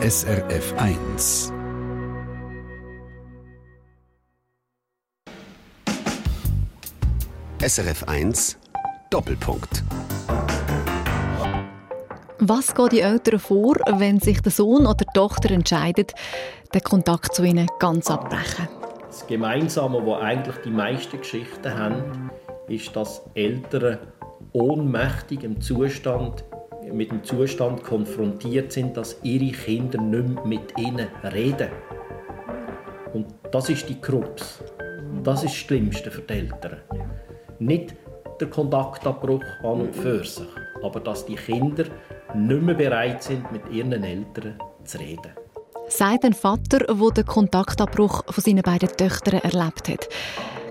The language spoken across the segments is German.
SRF 1. SRF 1 Doppelpunkt. Was geht die Eltern vor, wenn sich der Sohn oder die Tochter entscheidet, den Kontakt zu ihnen ganz abbrechen? Das Gemeinsame, wo eigentlich die meisten Geschichten haben, ist, dass Eltern ohnmächtig im Zustand, mit dem Zustand konfrontiert sind, dass ihre Kinder nicht mehr mit ihnen reden. Und das ist die Krux. Das ist das Schlimmste für die Eltern. Nicht der Kontaktabbruch an und für sich, aber dass die Kinder nicht mehr bereit sind, mit ihren Eltern zu reden. Sagt ein Vater, der den Kontaktabbruch von seinen beiden Töchtern erlebt hat.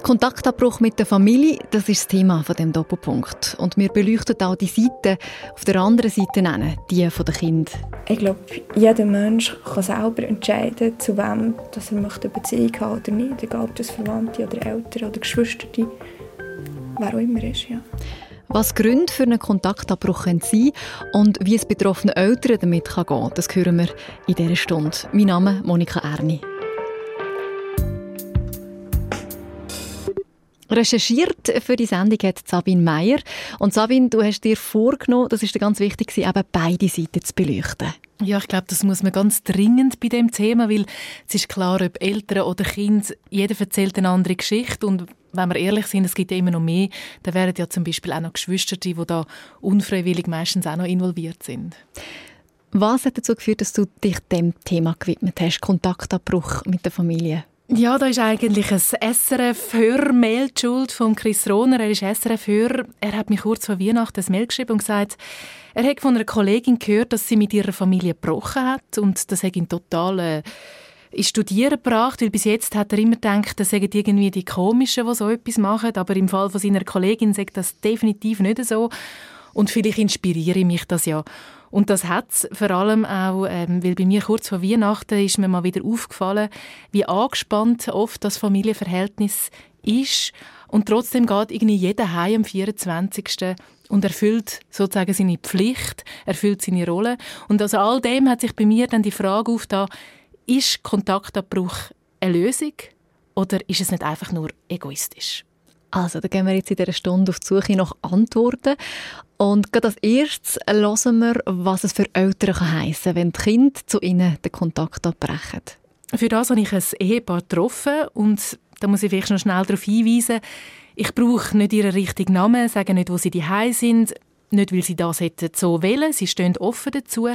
Kontaktabbruch mit der Familie, das ist das Thema von dem Doppelpunkt. Und wir beleuchten auch die Seite auf der anderen Seite nennen, die der Kind. Ich glaube, jeder Mensch kann selber entscheiden, zu wem dass er eine Beziehung haben oder nicht. Egal ob das Verwandte oder Eltern oder Geschwister, wer auch immer ist. Ja. Was Gründe für einen Kontaktabbruch sein können und wie es betroffenen Eltern damit gehen kann, das hören wir in dieser Stunde. Mein Name ist Monika Erni. Recherchiert für die Sendung hat Sabine Meyer. Und Sabine, du hast dir vorgenommen, das ist ganz wichtig, eben beide Seiten zu beleuchten. Ja, ich glaube, das muss man ganz dringend bei dem Thema, weil es ist klar, ob Eltern oder Kind, jeder erzählt eine andere Geschichte und wenn wir ehrlich sind, es gibt ja immer noch mehr, dann wären ja zum Beispiel auch noch Geschwister, die da unfreiwillig meistens auch noch involviert sind. Was hat dazu geführt, dass du dich dem Thema gewidmet hast, Kontaktabbruch mit der Familie? Ja, da ist eigentlich ein SRF-Hörmail schuld von Chris Rohner. Er ist SRF-Hörer. Er hat mir kurz vor Weihnachten ein Mail geschrieben und gesagt, er hat von einer Kollegin gehört, dass sie mit ihrer Familie gebrochen hat und das hat ihn total äh, ins Studieren gebracht, weil bis jetzt hat er immer gedacht, das seien irgendwie die Komischen, die so etwas machen, aber im Fall von seiner Kollegin sagt das definitiv nicht so und vielleicht inspiriere ich mich das ja. Und das hat vor allem auch, ähm, weil bei mir kurz vor Weihnachten ist mir mal wieder aufgefallen, wie angespannt oft das Familienverhältnis ist. Und trotzdem geht irgendwie jeder heim am 24. und erfüllt sozusagen seine Pflicht, erfüllt seine Rolle. Und aus all dem hat sich bei mir dann die Frage aufgetan, ist Kontaktabbruch eine Lösung oder ist es nicht einfach nur egoistisch? Also, da gehen wir jetzt in dieser Stunde auf die Suche nach Antworten. Und gerade als erstes hören wir, was es für Eltern heissen kann, wenn die Kinder zu ihnen den Kontakt abbrechen. Für das habe ich ein Ehepaar getroffen und da muss ich vielleicht noch schnell darauf hinweisen, ich brauche nicht ihren richtigen Namen, sage nicht, wo sie die sind, nicht, weil sie das hätten so wählen, sie stehen offen dazu,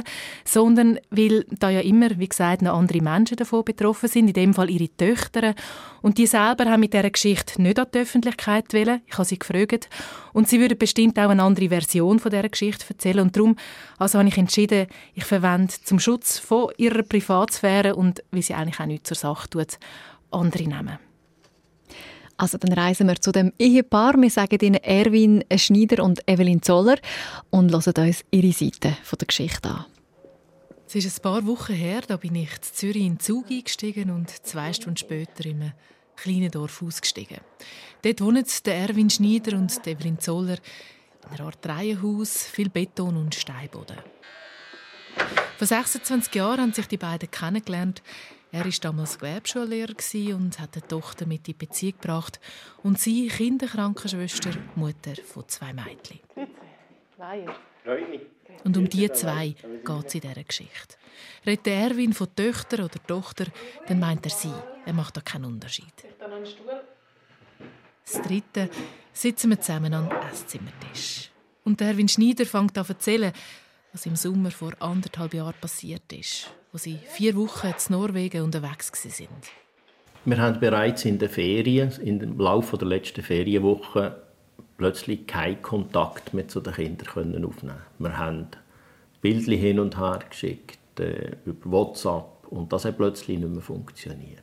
sondern weil da ja immer, wie gesagt, noch andere Menschen davon betroffen sind, in dem Fall ihre Töchter. Und die selber haben mit dieser Geschichte nicht an die Öffentlichkeit wählen. Ich habe sie gefragt. Und sie würden bestimmt auch eine andere Version von dieser Geschichte erzählen. Und darum also habe ich entschieden, ich verwende zum Schutz von ihrer Privatsphäre und wie sie eigentlich auch nichts zur Sache tut, andere Namen. Also dann reisen wir zu dem Ehepaar. Wir sagen ihnen Erwin Schneider und Evelyn Zoller und hören uns ihre Seite von der Geschichte an. Es ist ein paar Wochen her, da bin ich in Zürich in den Zug eingestiegen und zwei Stunden später in einem kleinen Dorf ausgestiegen. Dort wohnen der Erwin Schneider und Evelyn Zoller in einer Art Reihenhaus, viel Beton und Steinboden. Vor 26 Jahren haben sich die beiden kennengelernt. Er war damals Gewerbschullehrer und hat eine Tochter mit in Beziehung gebracht. Und sie, Kinderkrankenschwester, Mutter von zwei Mädchen. Und um die zwei geht es in dieser Geschichte. Redet Erwin von Töchter oder Tochter, dann meint er sie. Er macht da keinen Unterschied. Das dritte sitzen wir zusammen am Esszimmertisch. Und Erwin Schneider fängt an zu erzählen, was im Sommer vor anderthalb Jahren passiert ist wo sie vier Wochen in Norwegen unterwegs sind. Wir haben bereits in den Ferien, im Laufe der letzten Ferienwoche, plötzlich keinen Kontakt mehr zu den Kindern aufnehmen. Wir haben Bildchen hin und her geschickt äh, über WhatsApp und das hat plötzlich nicht mehr funktioniert.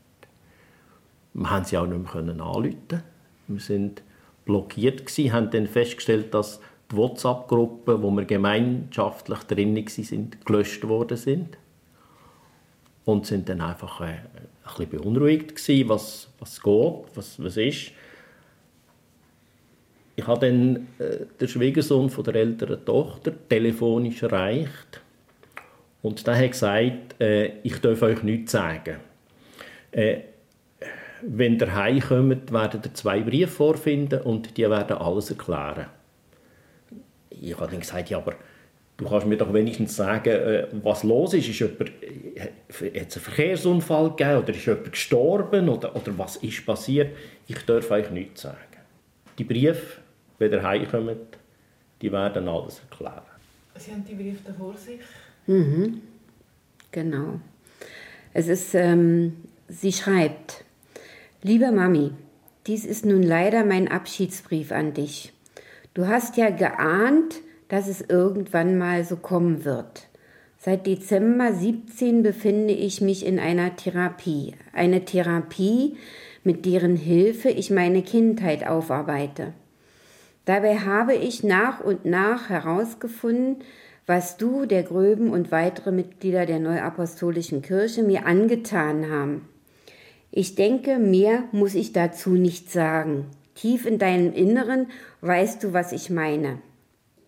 Wir haben sie auch nicht mehr anrufen. Wir sind blockiert gewesen, haben dann festgestellt, dass die WhatsApp-Gruppen, wo wir gemeinschaftlich drin waren, gelöscht worden sind und sind dann einfach äh, ein bisschen beunruhigt gewesen, was, was geht, was, was ist. Ich habe dann äh, den Schwiegersohn von der älteren Tochter telefonisch erreicht Und der hat gesagt, äh, ich darf euch nichts sagen. Äh, wenn ihr heimkommt, werdet ihr zwei Briefe vorfinden und die werden alles erklären. Ich habe dann gesagt, ja, aber du kannst mir doch wenigstens sagen, äh, was los ist. Ist jemand, äh, hat es einen Verkehrsunfall gegeben oder ist jemand gestorben oder, oder was ist passiert? Ich darf euch nichts sagen. Die Briefe, wenn ihr heimkommt, die werden alles erklären. Sie haben die Briefe vor sich? Mhm. Genau. Es ist, ähm, sie schreibt, Liebe Mami, dies ist nun leider mein Abschiedsbrief an dich. Du hast ja geahnt, dass es irgendwann mal so kommen wird. Seit Dezember 17 befinde ich mich in einer Therapie. Eine Therapie, mit deren Hilfe ich meine Kindheit aufarbeite. Dabei habe ich nach und nach herausgefunden, was du, der Gröben und weitere Mitglieder der Neuapostolischen Kirche mir angetan haben. Ich denke, mehr muss ich dazu nicht sagen. Tief in deinem Inneren weißt du, was ich meine.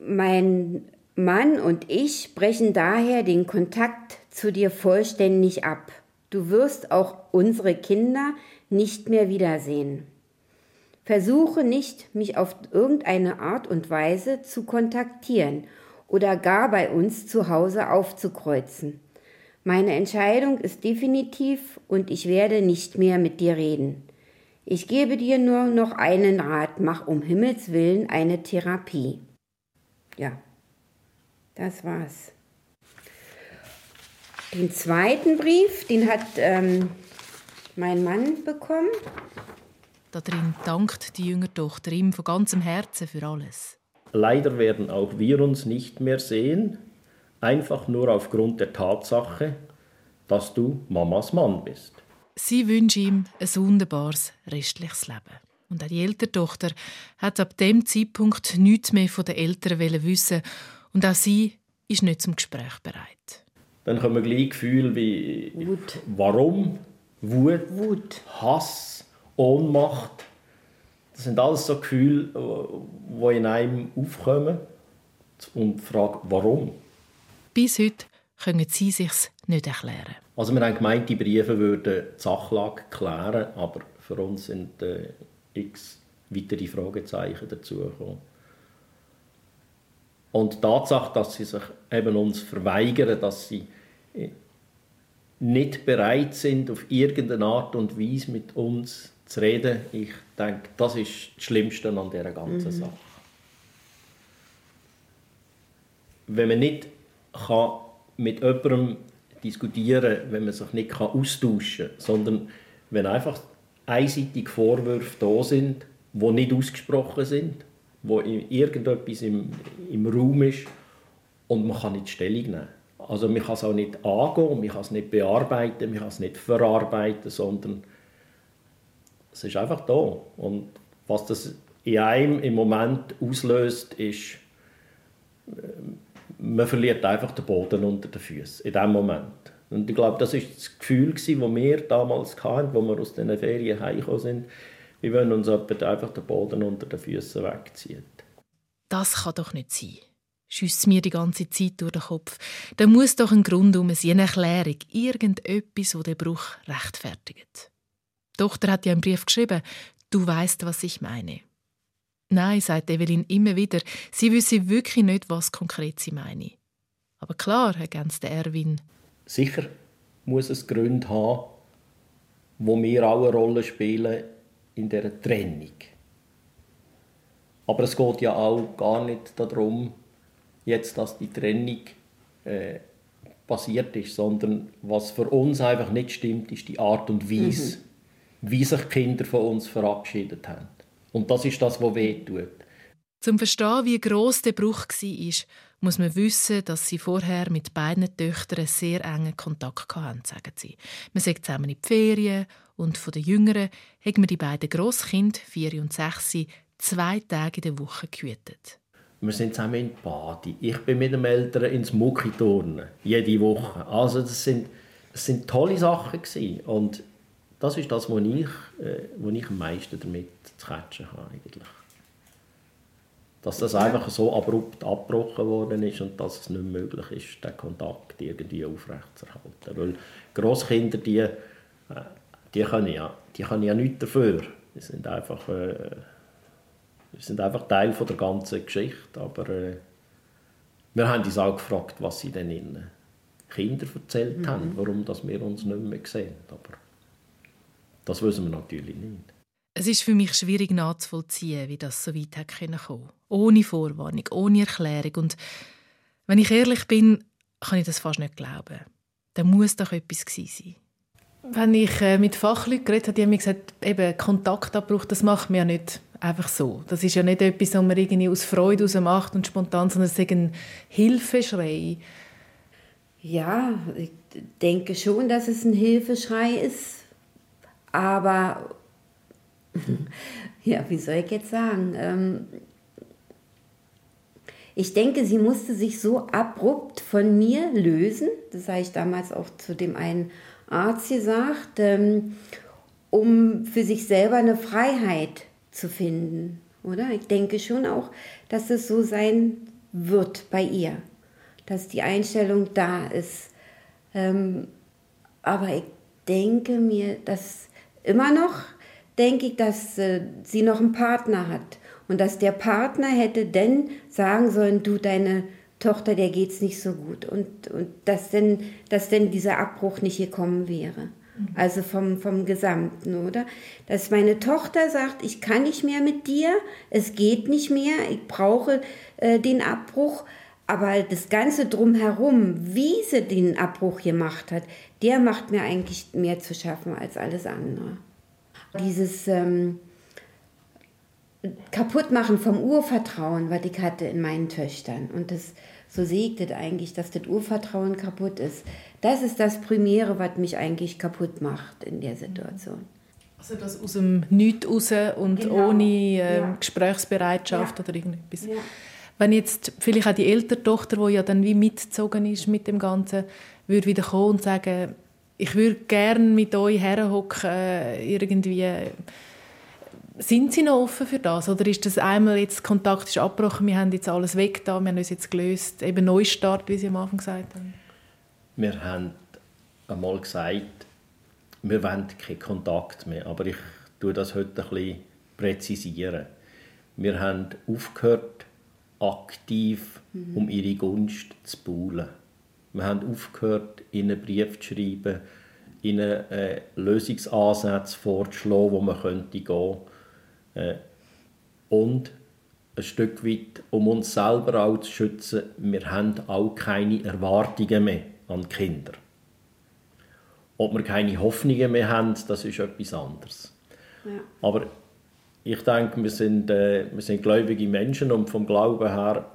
Mein Mann und ich brechen daher den Kontakt zu dir vollständig ab. Du wirst auch unsere Kinder nicht mehr wiedersehen. Versuche nicht, mich auf irgendeine Art und Weise zu kontaktieren oder gar bei uns zu Hause aufzukreuzen. Meine Entscheidung ist definitiv und ich werde nicht mehr mit dir reden. Ich gebe dir nur noch einen Rat, mach um Himmels willen eine Therapie. Ja, das war's. Den zweiten Brief, den hat ähm, mein Mann bekommen. Darin dankt die jüngere Tochter ihm von ganzem Herzen für alles. Leider werden auch wir uns nicht mehr sehen, einfach nur aufgrund der Tatsache, dass du Mamas Mann bist. Sie wünscht ihm ein wunderbares restliches Leben. Und auch die ältere Tochter hat ab dem Zeitpunkt nichts mehr von den Eltern wissen und auch sie ist nicht zum Gespräch bereit. Dann kommen gleich Gefühle wie Wut. Warum, Wut, Wut, Hass, Ohnmacht. Das sind alles so Gefühle, die in einem aufkommen und fragen, warum. Bis heute können sie sich nicht erklären. Also wir haben gemeint, die Briefe würden die Sachlage klären, aber für uns sind äh, x weitere Fragezeichen dazugekommen. Und die Tatsache, dass sie sich eben uns verweigern, dass sie äh, nicht bereit sind, auf irgendeine Art und Weise mit uns zu reden, ich denke, das ist das Schlimmste an dieser ganzen mhm. Sache. Wenn man nicht kann mit jemandem diskutieren wenn man sich nicht austauschen kann, sondern wenn einfach einseitig Vorwürfe da sind, die nicht ausgesprochen sind, wo irgendetwas im, im Raum ist und man kann nicht Stellung nehmen. Also man kann es auch nicht angehen, man kann es nicht bearbeiten, man kann es nicht verarbeiten, sondern es ist einfach da. Und was das in einem im Moment auslöst, ist, man verliert einfach den Boden unter den Füßen in dem Moment. Und ich glaube, das ist das Gefühl, das wir damals hatten, als wir aus diesen Ferien heimgekommen sind. Wir wollen uns einfach den Boden unter den Füßen wegziehen. Das kann doch nicht sein. Schießt mir die ganze Zeit durch den Kopf. Da muss doch ein Grund um sein, eine Erklärung, irgendetwas, das den Bruch rechtfertigt. Die Tochter hat ja einen Brief geschrieben, du weißt, was ich meine. Nein, sagt Evelyn immer wieder, sie wüsste wirklich nicht, was konkret sie meine. Aber klar, ergänzt Erwin. Sicher muss es Gründe haben, wo wir auch eine Rolle spielen in der Trennung. Aber es geht ja auch gar nicht darum, jetzt, dass die Trennung äh, passiert ist, sondern was für uns einfach nicht stimmt, ist die Art und Weise, mhm. wie sich Kinder von uns verabschiedet haben. Und das ist das, was weh tut. Zum Verstehen, wie gross der Bruch war, muss man wissen, dass sie vorher mit beiden Töchtern sehr engen Kontakt hatten, sagen sie. Man sagt zusammen in die Ferien und von den Jüngeren haben wir die beiden Grosskinder, vier und sechs, zwei Tage in der Woche gehütet. Wir sind zusammen in Badi. Ich bin mit den Eltern ins Mucki turnen, jede Woche. Also das sind, das sind tolle Sachen gewesen. und das ist das, was ich, äh, wo ich am meisten damit zu catchen habe eigentlich. Dass das einfach so abrupt abgebrochen worden ist und dass es nicht möglich ist, den Kontakt irgendwie aufrechtzuerhalten. Weil Grosskinder, die, äh, die, können ja, die können ja nichts dafür. Die sind einfach, äh, sind einfach Teil von der ganzen Geschichte. Aber äh, wir haben uns auch gefragt, was sie denn innen Kinder erzählt mhm. haben, warum dass wir uns nicht mehr sehen. Aber das wissen wir natürlich nicht. Es ist für mich schwierig nachzuvollziehen, wie das so weit kommen konnte. Ohne Vorwarnung, ohne Erklärung. Und wenn ich ehrlich bin, kann ich das fast nicht glauben. Da muss doch etwas gewesen sein. Wenn ich äh, mit Fachleuten geredet habe, die haben mir gesagt, eben Kontaktabbruch, das macht man ja nicht einfach so. Das ist ja nicht etwas, was man irgendwie aus Freude heraus macht und spontan, sondern es ist ein Hilfeschrei. Ja, ich denke schon, dass es ein Hilfeschrei ist. Aber, ja, wie soll ich jetzt sagen? Ähm, ich denke, sie musste sich so abrupt von mir lösen. Das habe ich damals auch zu dem einen Arzt gesagt, ähm, um für sich selber eine Freiheit zu finden. Oder? Ich denke schon auch, dass es so sein wird bei ihr, dass die Einstellung da ist. Ähm, aber ich denke mir, dass immer noch denke ich, dass äh, sie noch einen Partner hat und dass der Partner hätte denn sagen sollen, du deine Tochter, der geht's nicht so gut und, und dass denn, dass denn dieser Abbruch nicht gekommen wäre. Mhm. Also vom, vom Gesamten, oder? Dass meine Tochter sagt, ich kann nicht mehr mit dir, es geht nicht mehr, ich brauche äh, den Abbruch. Aber das Ganze drumherum, wie sie den Abbruch gemacht hat, der macht mir eigentlich mehr zu schaffen als alles andere. Dieses ähm, Kaputtmachen vom Urvertrauen, was ich hatte in meinen Töchtern. Und das so segnet eigentlich, dass das Urvertrauen kaputt ist. Das ist das Primäre, was mich eigentlich kaputt macht in der Situation. Also das aus dem Nichts raus und genau. ohne äh, ja. Gesprächsbereitschaft ja. oder irgendetwas. Ja. Wenn jetzt vielleicht auch die ältere Tochter, die ja dann wie mitgezogen ist mit dem Ganzen, würde wieder kommen und sagen, ich würde gerne mit euch herhocken, äh, irgendwie. Sind Sie noch offen für das? Oder ist das einmal jetzt, Kontakt ist abgebrochen, wir haben jetzt alles weg da, wir haben uns jetzt gelöst, eben Neustart, wie Sie am Anfang gesagt haben? Wir haben einmal gesagt, wir wollen keinen Kontakt mehr, aber ich tue das heute ein bisschen präzisieren. Wir haben aufgehört, aktiv mhm. um ihre Gunst zu buhlen. Wir haben aufgehört, ihnen einen Brief zu schreiben, ihnen äh, Lösungsansätze vorzuschlagen, wo man könnte gehen äh, und ein Stück weit, um uns selber auch zu schützen, wir haben auch keine Erwartungen mehr an die Kinder. Ob wir keine Hoffnungen mehr haben, das ist etwas anderes. Ja. Aber ich denke, wir sind, äh, wir sind gläubige Menschen und vom Glauben her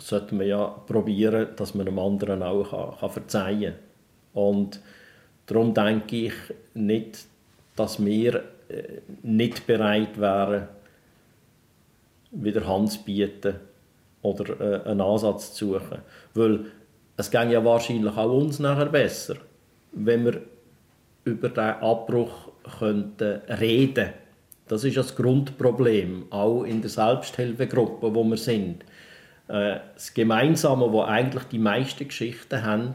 sollten wir ja probieren, dass man einem anderen auch kann, kann verzeihen kann. Und darum denke ich nicht, dass wir äh, nicht bereit wären, wieder Hand zu bieten oder äh, einen Ansatz zu suchen. Weil es ging ja wahrscheinlich auch uns nachher besser, wenn wir über den Abbruch könnten reden Das ist das Grundproblem, auch in der Selbsthilfegruppe, wo wir sind. Äh, das Gemeinsame, wo eigentlich die meisten Geschichten haben,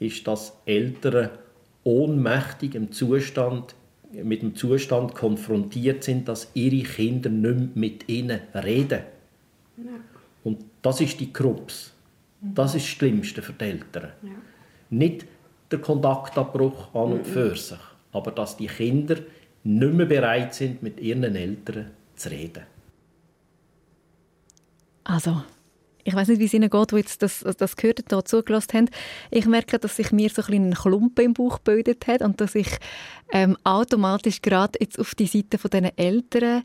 ist, dass Eltern ohnmächtig im Zustand, mit dem Zustand konfrontiert sind, dass ihre Kinder nicht mehr mit ihnen reden. Ja. Und das ist die Krux. Das ist das Schlimmste für die Eltern. Ja. Nicht der Kontaktabbruch an und für sich, aber dass die Kinder nicht mehr bereit sind, mit ihren Eltern zu reden. Also, ich weiß nicht, wie es Ihnen geht, die jetzt das, das gehört und da zugelassen haben. Ich merke, dass sich mir so ein, ein Klumpen im Bauch gebildet hat und dass ich ähm, automatisch gerade jetzt auf die Seite von diesen Eltern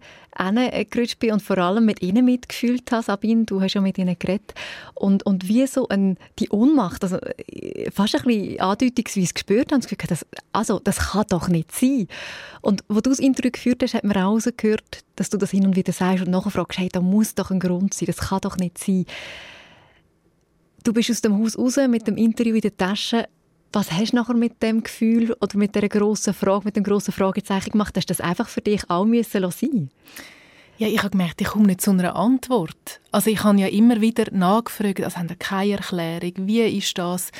gerutscht bin und vor allem mit ihnen mitgefühlt habe. Sabine, du hast ja mit ihnen geredet. Und, und wie so ein, die Ohnmacht, also äh, fast ein bisschen andeutungsweise gespürt habe, das, also das kann doch nicht sein. Und wo du das Interview geführt hast, hat man rausgehört, dass du das hin und wieder sagst und nachher fragst, hey, da muss doch ein Grund sein, das kann doch nicht sein. Du bist aus dem Haus raus mit dem Interview in der Tasche. Was hast du nachher mit dem Gefühl oder mit der grossen Frage, mit dem grossen Fragezeichen gemacht? Hast du das einfach für dich auch müssen sein? Ja, ich habe gemerkt, ich komme nicht zu einer Antwort. Also ich habe ja immer wieder nachgefragt, also haben keine Erklärung, wie ist das?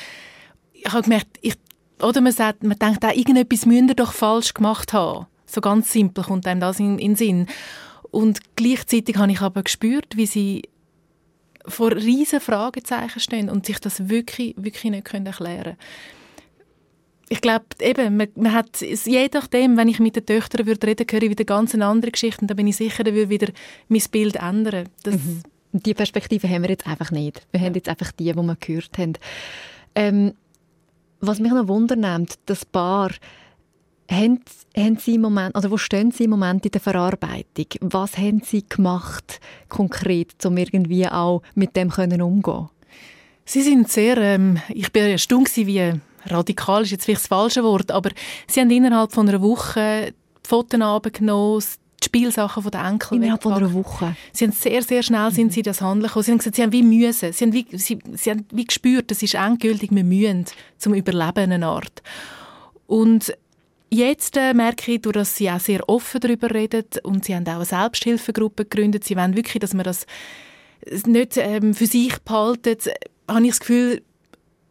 Ich habe gemerkt, ich, oder man, sagt, man denkt auch, irgendetwas müsst ihr doch falsch gemacht haben. So ganz simpel kommt einem das in, in den Sinn. Und gleichzeitig habe ich aber gespürt, wie sie vor riesen Fragezeichen stehen und sich das wirklich, wirklich nicht erklären können ich glaube, eben, man, man hat, je nachdem, wenn ich mit den Töchtern würde reden würde, höre ich wieder ganz andere Geschichten. Da bin ich sicher, dann würde wieder mein Bild ändern. Das mhm. Die Perspektive haben wir jetzt einfach nicht. Wir haben jetzt einfach die, die wir gehört haben. Ähm, was mich noch wundernimmt, das Paar, haben, haben Sie im Moment, also wo stehen Sie im Moment in der Verarbeitung? Was haben Sie gemacht, konkret, um irgendwie auch mit dem können umgehen Sie sind sehr, ähm, ich bin erstaunt wie radikal ist jetzt vielleicht das falsche Wort, aber sie haben innerhalb von einer Woche die Fotos abgenommen, die Spielsachen von den Enkel Innerhalb von einer Woche? Sie haben sehr, sehr schnell sind sie das Handeln gekommen. Sie haben gesagt, sie haben wie müssen. Sie haben wie, sie, sie haben wie gespürt, das ist endgültig, wir müssen zum Überleben eine Art. Und Jetzt äh, merke ich, dass sie auch sehr offen darüber reden und sie haben auch eine Selbsthilfegruppe gegründet. Sie wollen wirklich, dass man das nicht ähm, für sich behalten. Habe ich das Gefühl,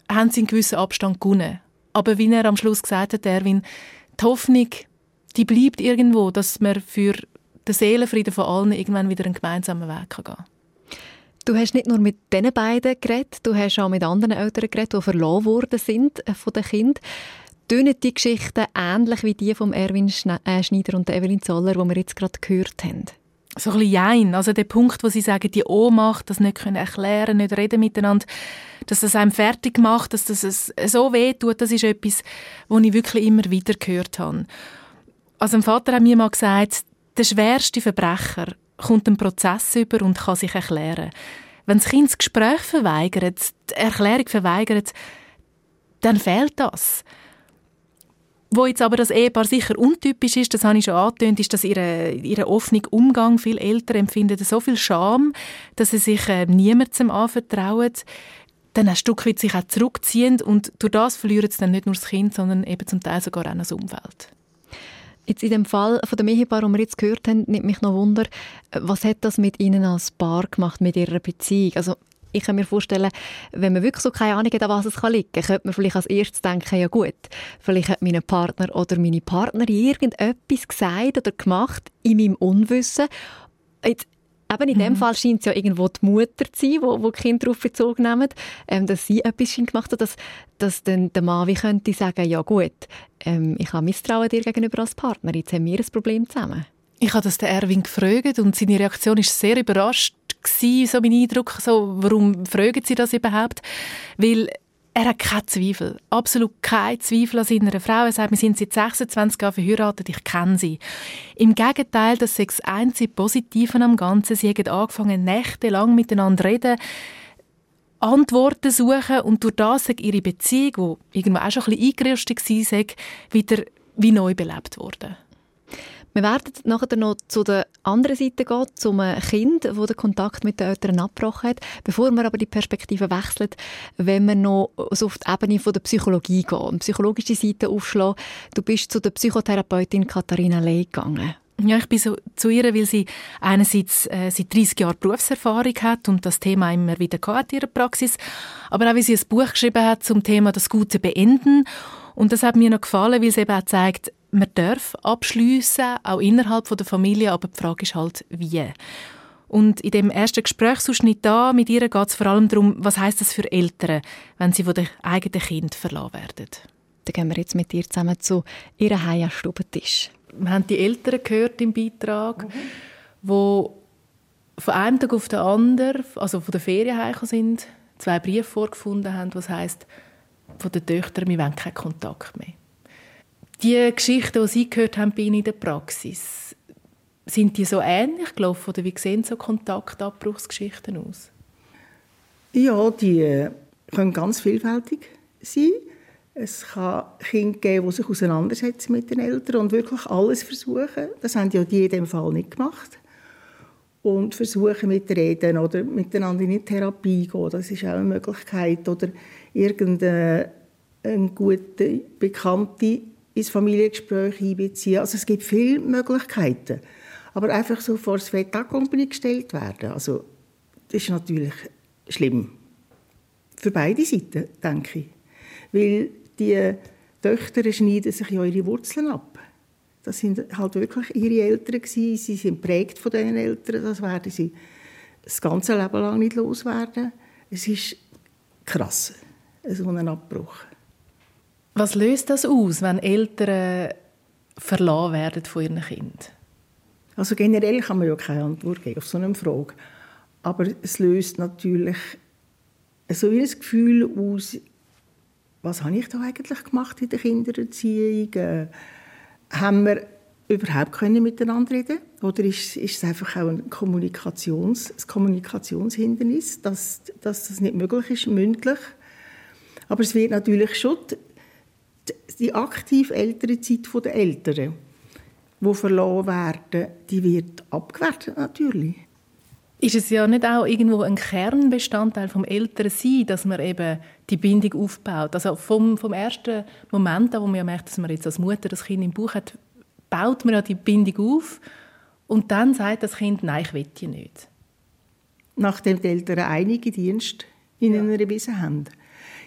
haben sie einen gewissen Abstand gewonnen. Aber wie er am Schluss gesagt hat, Erwin, die Hoffnung, die bleibt irgendwo, dass man für den Seelenfrieden von allen irgendwann wieder einen gemeinsamen Weg gehen kann. Du hast nicht nur mit diesen beiden geredet, du hast auch mit anderen Eltern geredet, die verloren worden sind äh, von den Kindern. Tönen die Geschichten ähnlich wie die von Erwin äh, Schneider und Evelyn Zoller, die wir jetzt gerade gehört haben? So ein bisschen Jein. Also der Punkt, wo sie sagen, die Ohnmacht, das nicht können erklären, nicht reden miteinander, dass das einem fertig macht, dass das so weh tut, das ist etwas, was ich wirklich immer wieder gehört habe. Also ein Vater hat mir mal gesagt, der schwerste Verbrecher kommt einen Prozess über und kann sich erklären. Wenn das Kind das Gespräch verweigert, die Erklärung verweigert, dann fehlt das. Wo jetzt aber das Ehepaar sicher untypisch ist, das habe ich schon angetönt, ist, dass ihre, ihre offene Umgang viel Eltern empfinden so viel Scham, dass sie sich äh, niemandem anvertrauen dann ein Stück weit sich auch zurückziehen und durch das verlieren sie dann nicht nur das Kind, sondern eben zum Teil sogar auch das Umfeld. Jetzt in dem Fall von dem Ehepaar, den wir jetzt gehört haben, nimmt mich noch Wunder, was hat das mit Ihnen als Paar gemacht, mit Ihrer Beziehung? Also ich kann mir vorstellen, wenn man wirklich so keine Ahnung hat, an was es liegen kann, könnte man vielleicht als erstes denken, ja gut, vielleicht hat mein Partner oder meine Partnerin irgendetwas gesagt oder gemacht in meinem Unwissen. Jetzt Eben in dem mhm. Fall scheint es ja irgendwo die Mutter zu sein, wo, wo die Kinder darauf bezogen nehmen, ähm, dass sie etwas gemacht hat, dass, dass dann der Mann wie könnte sagen, ja gut, ähm, ich habe Misstrauen dir gegenüber als Partner, jetzt haben wir ein Problem zusammen. Ich habe das den Erwin gefragt und seine Reaktion ist sehr überrascht gewesen, so mein Eindruck, so, warum fragen sie das überhaupt? Weil er hat keinen Zweifel, absolut keinen Zweifel an seiner Frau. Er sagt, wir sind seit 26 Jahren verheiratet, ich kenne sie. Im Gegenteil, das ist das einzige Positive am Ganzen. Sie haben angefangen, nächtelang miteinander zu reden, Antworten suchen und durch das ihre Beziehung, die irgendwo auch schon ein bisschen eingerüstet war, wieder wie neu belebt worden. Wir werden nachher noch zu der anderen Seite gehen, zum Kind, wo der Kontakt mit den Eltern abgebrochen hat. Bevor wir aber die Perspektive wechseln, wenn wir noch so auf die Ebene von der Psychologie gehen, psychologische Seite aufschlagen. Du bist zu der Psychotherapeutin Katharina Ley gegangen. Ja, ich bin so zu ihr, weil sie einerseits äh, seit 30 Jahren Berufserfahrung hat und das Thema immer wieder in ihrer Praxis, aber auch, weil sie ein Buch geschrieben hat zum Thema das gute Beenden und das hat mir noch gefallen, weil sie eben auch zeigt, man darf abschliessen, auch innerhalb der Familie, aber die Frage ist halt, wie. Und in dem ersten Gesprächsausschnitt da mit ihr geht es vor allem darum, was heißt das für Eltern, wenn sie von dem eigenen Kind verlassen werden. Dann gehen wir jetzt mit ihr zusammen zu ihrem Heimstubentisch. Wir haben die Eltern gehört im Beitrag, mhm. wo von einem Tag auf den anderen, also von der Ferien heimgekommen sind, zwei Briefe vorgefunden haben, was heißt von den Töchtern, wir wollen keinen Kontakt mehr. Die Geschichten, die Sie gehört haben bei Ihnen in der Praxis, sind die so ähnlich gelaufen oder wie sehen so Kontaktabbruchsgeschichten aus? Ja, die äh, können ganz vielfältig sein. Es kann Kinder geben, die sich auseinandersetzen mit den Eltern und wirklich alles versuchen. Das haben ja die in dem Fall nicht gemacht. Und versuchen mit oder miteinander in die Therapie gehen, das ist auch eine Möglichkeit. Oder irgendeine gute Bekannte ins Familiengespräch einbeziehen. Also es gibt viele Möglichkeiten. Aber einfach so vor das Fait gestellt werden, also das ist natürlich schlimm. Für beide Seiten, denke ich. Weil die Töchter schneiden sich ja ihre Wurzeln ab. Das sind halt wirklich ihre Eltern gewesen. Sie sind prägt von diesen Eltern. Das werden sie das ganze Leben lang nicht loswerden. Es ist krass, so ein Abbruch. Was löst das aus, wenn Eltern verlassen werden von ihren Kindern? Also generell kann man ja keine Antwort geben auf so eine Frage. Aber es löst natürlich so ein Gefühl aus, was habe ich da eigentlich gemacht in der Kindererziehung? Äh, haben wir überhaupt können miteinander reden oder ist, ist es einfach auch ein, Kommunikations, ein Kommunikationshindernis, dass, dass das nicht möglich ist, mündlich? Aber es wird natürlich schon die, aktiv ältere Zeit der Eltern, die verloren werden, die wird abgewertet natürlich. Ist es ja nicht auch irgendwo ein Kernbestandteil vom Elternsein, dass man eben die Bindung aufbaut? Also vom, vom ersten Moment an, wo man ja merkt, dass man jetzt als Mutter das Kind im Bauch hat, baut man ja die Bindung auf und dann sagt das Kind, nein, ich will die nicht. Nachdem die Eltern einige Dienste ihnen ja. erwiesen haben.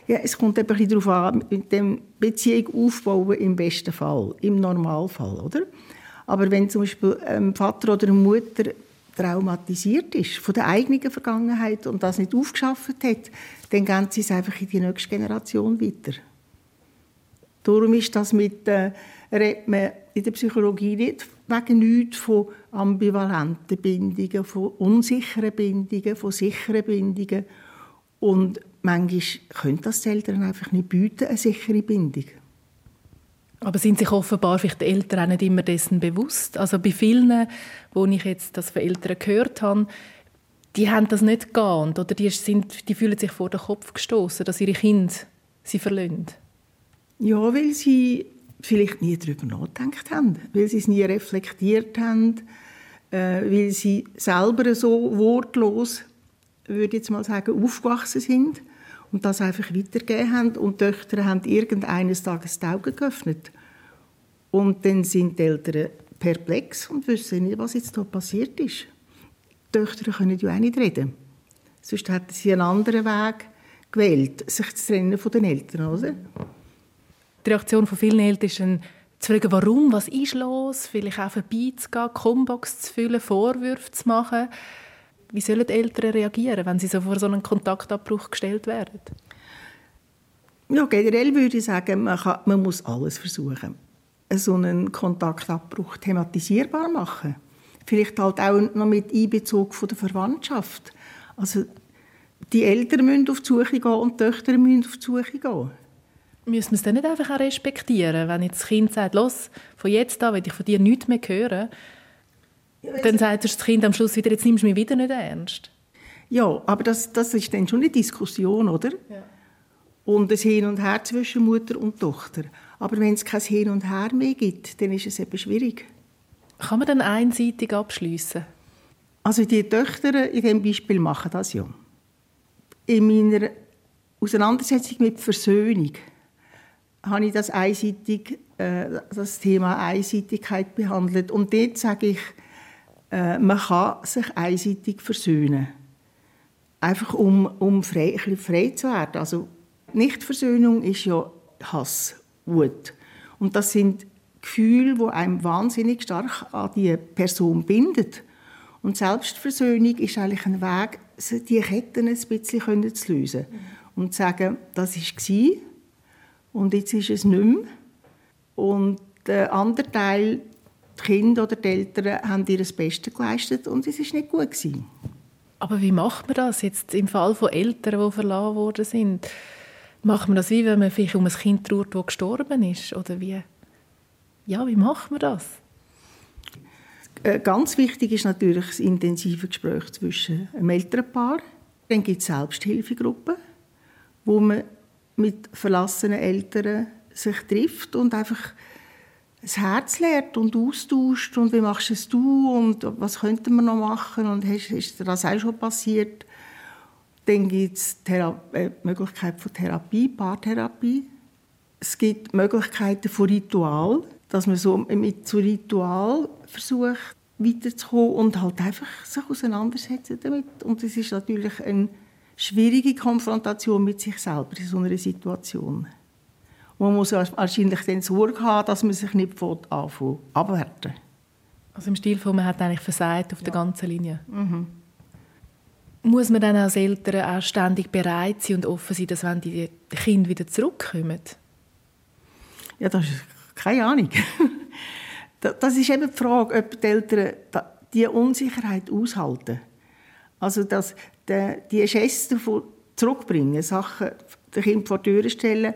Ja, es kommt ein bisschen darauf an, mit dem Beziehung aufbauen im besten Fall, im Normalfall, oder? Aber wenn zum Beispiel ein Vater oder eine Mutter traumatisiert ist von der eigenen Vergangenheit und das nicht aufgeschafft hat, dann gehen sie es einfach in die nächste Generation weiter. Darum ist das mit, äh, redet man in der Psychologie nicht wegen nichts von ambivalenten Bindungen, von unsicheren Bindungen, von sicheren Bindungen. Und manchmal können das die Eltern einfach nicht bieten, eine sichere Bindung. Aber sind sich offenbar vielleicht die Eltern auch nicht immer dessen bewusst? Also bei vielen, wo ich jetzt das von Eltern gehört habe, die haben das nicht geahnt oder die, sind, die fühlen sich vor den Kopf gestoßen, dass ihre Kinder sie verlassen. Ja, weil sie vielleicht nie darüber nachgedacht haben, weil sie es nie reflektiert haben, äh, weil sie selber so wortlos, würde ich jetzt mal sagen, aufgewachsen sind und das einfach weitergegeben haben. Und die Töchter haben irgendeines Tages die Augen geöffnet. Und dann sind die Eltern perplex und wissen nicht, was jetzt hier passiert ist. Die Töchter können ja auch nicht reden. Sonst hätten sie einen anderen Weg gewählt, sich zu trennen von den Eltern, oder? Die Reaktion von vielen Eltern ist dann, zu fragen, warum, was ist los, vielleicht auch vorbeizugehen, Combox zu füllen, Vorwürfe zu machen. Wie sollen die Eltern reagieren, wenn sie so vor so einen Kontaktabbruch gestellt werden? Ja, generell würde ich sagen, man, kann, man muss alles versuchen. So einen Kontaktabbruch thematisierbar machen. Vielleicht halt auch noch mit Einbezug von der Verwandtschaft. Also die Eltern müssen auf die Suche gehen und die Töchter müssen auf die Suche gehen. Müssen wir es dann nicht einfach auch respektieren, wenn jetzt das Kind sagt, los, von jetzt an will ich von dir nichts mehr hören, dann sagt das Kind am Schluss wieder, jetzt nimmst du mich wieder nicht ernst. Ja, aber das, das ist dann schon eine Diskussion, oder? Ja. Und ein Hin und Her zwischen Mutter und Tochter. Aber wenn es kein Hin und Her mehr gibt, dann ist es eben schwierig. Kann man dann einseitig abschließen? Also die Töchter in diesem Beispiel machen das ja. In meiner Auseinandersetzung mit Versöhnung habe ich das einseitig, äh, das Thema Einseitigkeit behandelt. Und dort sage ich, äh, man kann sich einseitig versöhnen. Einfach um, um frei, ein frei zu werden. Also Nichtversöhnung ist ja Hass, Wut. Und das sind Gefühle, die einem wahnsinnig stark an die Person bindet. Und Selbstversöhnung ist eigentlich ein Weg, die Ketten ein bisschen zu lösen. Und zu sagen, das war und jetzt ist es nicht mehr. Und der andere Teil, die Kinder oder die Eltern haben ihr das Beste geleistet und es war nicht gut. Gewesen. Aber wie macht man das jetzt im Fall von Eltern, die verlassen worden sind? Macht man das wie, wenn man vielleicht um ein Kind trauert, das gestorben ist? Oder wie? Ja, wie macht man das? Äh, ganz wichtig ist natürlich das intensive Gespräch zwischen einem Elternpaar. Dann gibt es Selbsthilfegruppen, wo man mit verlassenen Eltern sich trifft und einfach das Herz lehrt und austauscht und wie machst es du und was könnten wir noch machen und ist, das auch schon passiert? Dann gibt es die äh, Möglichkeit von Therapie, Paartherapie. Es gibt Möglichkeiten von Ritual, dass man so mit so Ritual versucht, weiterzukommen und halt einfach sich auseinandersetzen damit. Und es ist natürlich eine schwierige Konfrontation mit sich selber in so einer Situation. Man muss wahrscheinlich dann Sorge haben, dass man sich nicht anfängt abwerten Also im Stil von, man hat eigentlich versagt auf ja. der ganzen Linie. Mhm. Muss man dann als Eltern auch ständig bereit sein und offen sein, dass wenn die Kinder wieder zurückkommen? Ja, das ist keine Ahnung. Das ist eben die Frage, ob die Eltern diese Unsicherheit aushalten. Also, dass die Geste zurückbringen, Sachen den Kind vor die Tür stellen,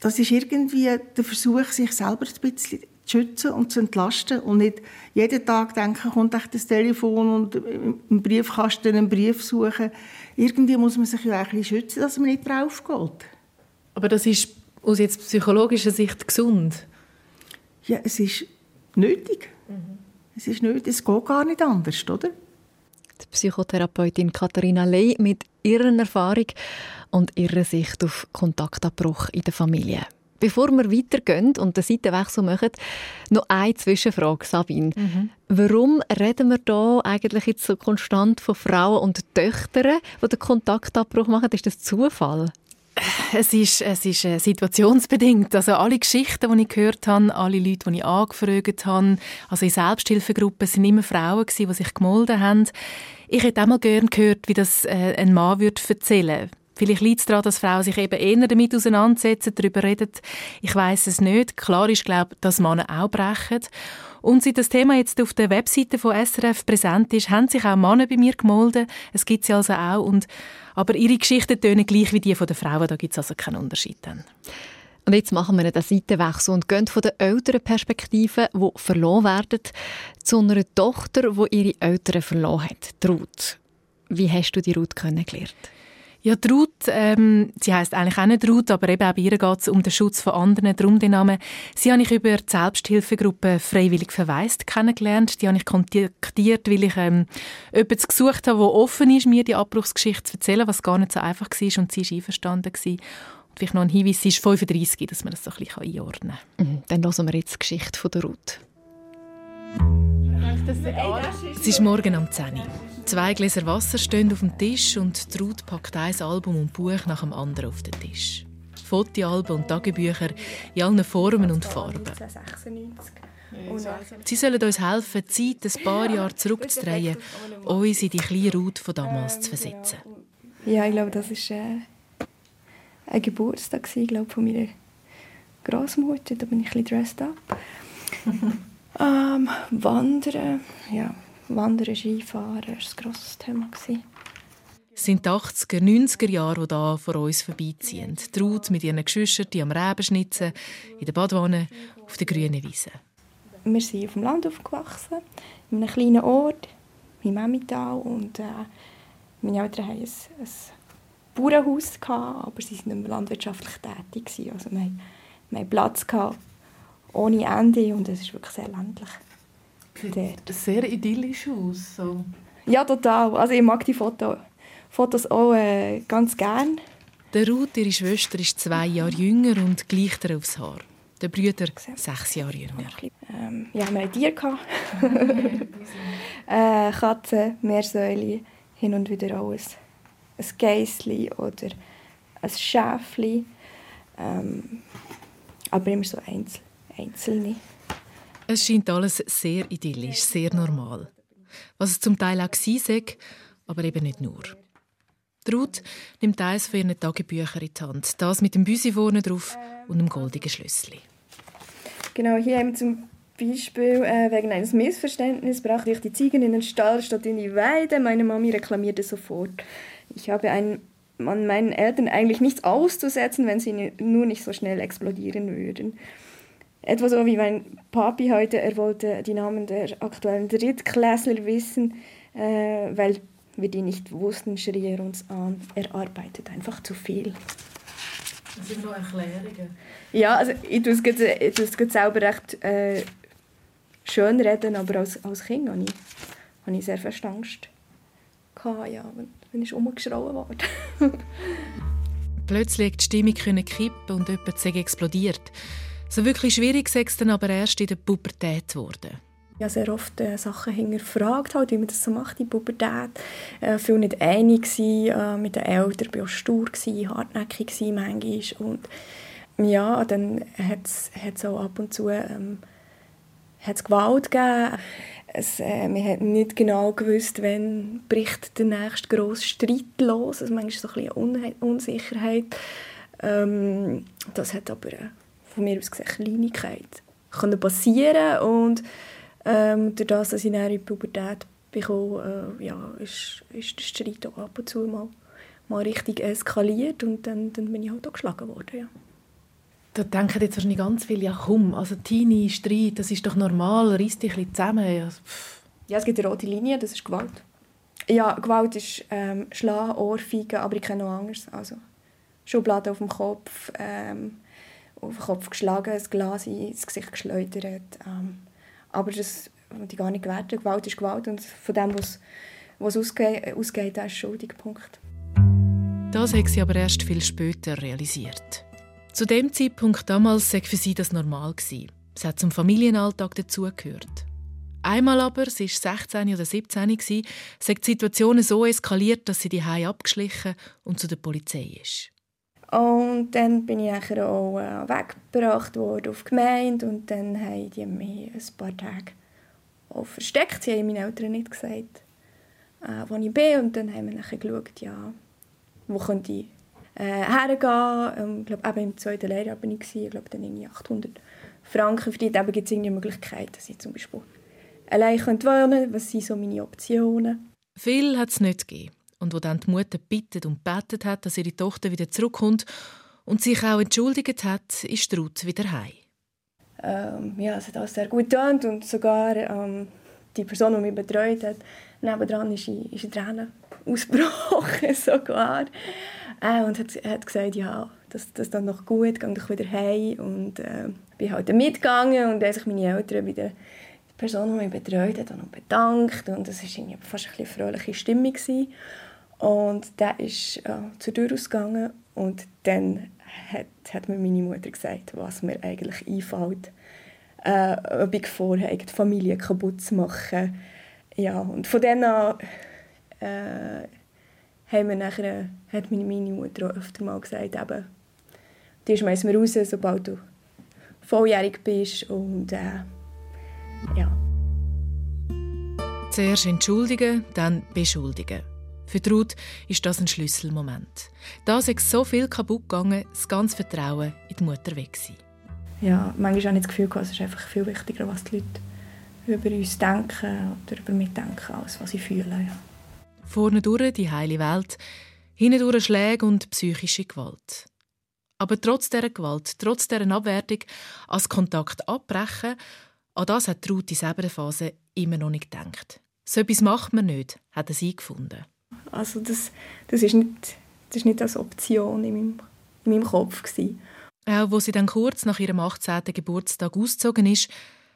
das ist irgendwie der Versuch, sich selber ein bisschen zu schützen und zu entlasten und nicht jeden Tag denken, kommt echt das Telefon und im Briefkasten einen Brief suchen. Irgendwie muss man sich ja ein schützen, dass man nicht drauf geht. Aber das ist aus jetzt psychologischer Sicht gesund? Ja, es ist nötig. Mhm. Es ist nötig, es geht gar nicht anders, oder? Die Psychotherapeutin Katharina Ley mit ihrer Erfahrung und ihrer Sicht auf Kontaktabbruch in der Familie. Bevor wir weitergehen und den Seitenwechsel machen, noch eine Zwischenfrage, Sabine. Mhm. Warum reden wir da eigentlich jetzt so konstant von Frauen und Töchtern, die den Kontaktabbruch machen? Ist das Zufall? Es ist, es ist äh, situationsbedingt. Also alle Geschichten, die ich gehört habe, alle Leute, die ich angefragt habe, also in Selbsthilfegruppen sind immer Frauen gewesen, die sich gemolden haben. Ich hätte auch mal gerne gehört, wie das äh, ein Mann würde erzählen Vielleicht liegt es daran, dass Frauen sich eben eher damit auseinandersetzen, darüber reden. Ich weiß es nicht. Klar ist, glaube dass Männer auch brechen. Und seit das Thema jetzt auf der Webseite von SRF präsent ist, haben sich auch Männer bei mir gemolden. Es gibt sie also auch. Und, aber ihre Geschichten tönen gleich wie die der Frauen. Da gibt es also keinen Unterschied. Dann. Und jetzt machen wir einen Seitenwechsel und gehen von der älteren Perspektive, die verloren werden, zu einer Tochter, die ihre Eltern verloren hat, Ruth. Wie hast du die Ruth kennengelernt? Ja, die Ruth, ähm, sie heisst eigentlich auch nicht Ruth, aber eben auch bei ihr geht es um den Schutz von anderen, darum den Namen. Sie habe ich über die Selbsthilfegruppe «Freiwillig verweist» kennengelernt. Die habe ich kontaktiert, weil ich ähm, jemanden gesucht habe, der offen ist, mir die Abbruchsgeschichte zu erzählen, was gar nicht so einfach war und sie war einverstanden. Und vielleicht noch ein Hinweis, sie ist 35, dass man das so ein bisschen einordnen kann. Mhm, dann hören wir jetzt die Geschichte von der Ruth. Es ist morgen am 10 Uhr. Zwei Gläser Wasser stehen auf dem Tisch und Ruth packt ein Album und Buch nach dem anderen auf den Tisch. Fotoalben und Tagebücher in allen Formen und Farben. Sie sollen uns helfen, die Zeit ein paar Jahre zurückzudrehen, uns in die kleine Ruth von damals zu versetzen. Ja, ich glaube, das war äh, ein Geburtstag ich glaube, von meiner Großmutter. Da bin ich ein bisschen dressed up. Ähm, wandern, ja, Wandern, Skifahren war ein grosses Thema. Es sind die 80er, 90er Jahre, die hier vor uns vorbeiziehen. Die Ruth mit ihren Geschwistern am Reben schnitzen, in der Badwanne, auf der grünen Wiese. Wir sind auf dem Land aufgewachsen, in einem kleinen Ort, im Emmental. Und, äh, meine Eltern hatten ein, ein Bauernhaus, aber sie waren nicht landwirtschaftlich tätig. Also wir, wir hatten Platz ohne Ende und es ist wirklich sehr ländlich dort. Sehr idyllisch aus. So. Ja, total. Also ich mag die Foto, Fotos auch äh, ganz gern. Der Ruth, ihre Schwester, ist zwei Jahre jünger und gleicht ihr aufs Haar. Der Brüder sechs Jahre jünger. Ähm, ja, wir hatten Tiere. äh, Katzen, Meersäule, hin und wieder auch ein, ein Geissli oder ein Schäfli. Ähm, aber immer so einzel einzelne. Es scheint alles sehr idyllisch, sehr normal. Was es zum Teil auch war, aber eben nicht nur. Die Ruth nimmt eines von ihren Tagebüchern in die Hand. Das mit dem Büsi vorne drauf und dem goldigen Schlüssel. Genau, hier haben wir zum Beispiel äh, wegen eines Missverständnisses brachte ich die Ziegen in den Stall statt in die Weide. Meine Mami reklamierte sofort. Ich habe einen, an meinen Eltern eigentlich nichts auszusetzen, wenn sie nur nicht so schnell explodieren würden. Etwa so wie mein Papi heute, er wollte die Namen der aktuellen Drittklässler wissen, äh, weil wir die nicht wussten, schrie er uns an. Er arbeitet einfach zu viel. Das sind noch Erklärungen. Ja, also ich tue es, selber recht äh, schön reden, aber als, als Kind hatte ich, hatte ich sehr fest Angst. Gehabt, ja, wenn ich umgeschrauen wurde. Plötzlich die Stimmung kippen und jemand explodiert. So wirklich schwierig sei es dann aber erst in der Pubertät geworden. Ich habe sehr oft äh, Sachen hinterfragt, halt, wie man das so macht in der Pubertät. Äh, viel nicht einig gewesen, äh, mit den Eltern, war auch stur, gewesen, hartnäckig gewesen manchmal. Und ja, dann hat es auch ab und zu ähm, hat's Gewalt gegeben. Es, äh, wir haben nicht genau gewusst, wann bricht der nächste grosse Streit los. Also manchmal so ein bisschen Un Unsicherheit. Ähm, das hat aber äh, von mir aus gesehen Kleinigkeit können passieren und ähm, durch das, dass ich in die Pubertät bekomme, äh, ja, ist, ist der Streit auch ab und zu mal, mal richtig eskaliert und dann, dann bin ich halt auch geschlagen worden, ja. Da denken jetzt wahrscheinlich ganz viele, ja komm, also Teenie, Streit, das ist doch normal, reiss dich ein zusammen. Ja, ja, es gibt eine rote Linie, das ist Gewalt. Ja, Gewalt ist ähm, Schlagen, Ohrfeigen, aber ich kenne noch anderes. Also Schublade auf dem Kopf, ähm, auf den Kopf geschlagen, ein Glas ins Gesicht geschleudert. Ähm, aber das die gar nicht gewertet. Gewalt ist Gewalt und von dem, was, was ausgeht, ausgeht, ist schuldig. Punkt. Das hat sie aber erst viel später realisiert. Zu dem Zeitpunkt damals sei für sie das normal gewesen. Es hat zum Familienalltag dazugehört. Einmal aber, sie war 16 oder 17, sei die Situation so eskaliert, dass sie die abgeschlichen und zu der Polizei ist. Und dann bin ich auch äh, weggebracht worden auf die Gemeinde und dann haben die mich ein paar Tage auch versteckt. Sie haben meinen Eltern nicht gesagt, äh, wo ich bin. Und dann haben wir dann geschaut, ja, wo könnte ich äh, hergehen. Ähm, ich glaube, eben im zweiten Lehrjahr bin ich. Ich glaube, dann irgendwie 800 Franken verdient. Aber gibt es irgendwie Möglichkeit, dass ich zum Beispiel allein wohnen könnte. Was sind so meine Optionen? Viel hat es nicht gegeben. Und wo dann die Mutter bittet und betet hat, dass ihre Tochter wieder zurückkommt und sich auch entschuldigt hat, ist Ruth wieder heim. Ähm, ja, es hat alles sehr gut getan und sogar ähm, die Person, die mich betreut hat, nebendran ist in, ist in Tränen ausgebrochen sogar. Äh, und hat, hat gesagt, ja, das, das dann noch gut, geh doch wieder heim. Und äh, bin halt mitgegangen und dann sich meine Eltern bei der Person, die mich betreut hat, auch noch bedankt. Und es war fast eine fröhliche Stimmung. Gewesen. Und der ist äh, zur Tür ausgegangen und dann hat, hat mir meine Mutter gesagt, was mir eigentlich einfällt, äh, ob ich vorhabe, die Familie kaputt zu machen. Ja, und von dann an äh, haben wir nachher, hat meine, meine Mutter auch öfter mal gesagt, eben, die schmeißen wir raus, sobald du volljährig bist und äh, ja. Zuerst entschuldigen, dann beschuldigen. Für Ruth ist das ein Schlüsselmoment. Da ist so viel kaputt gegangen, das ganze Vertrauen in die Mutter weg war. Ja, manchmal habe ich das Gefühl, es ist einfach viel wichtiger, was die Leute über uns denken oder über mich denken, als was sie fühlen. Ja. Vorne durch die heile Welt, hinten durch Schläge und psychische Gewalt. Aber trotz dieser Gewalt, trotz dieser Abwertung, als Kontakt abbrechen, an das hat Ruth in dieser Phase immer noch nicht gedacht. So etwas macht man nicht, hat er sie gefunden. Also das, das, ist nicht, das ist nicht als Option in meinem, in meinem Kopf. Gewesen. Auch wo sie dann kurz nach ihrem 18. Geburtstag ausgezogen ist,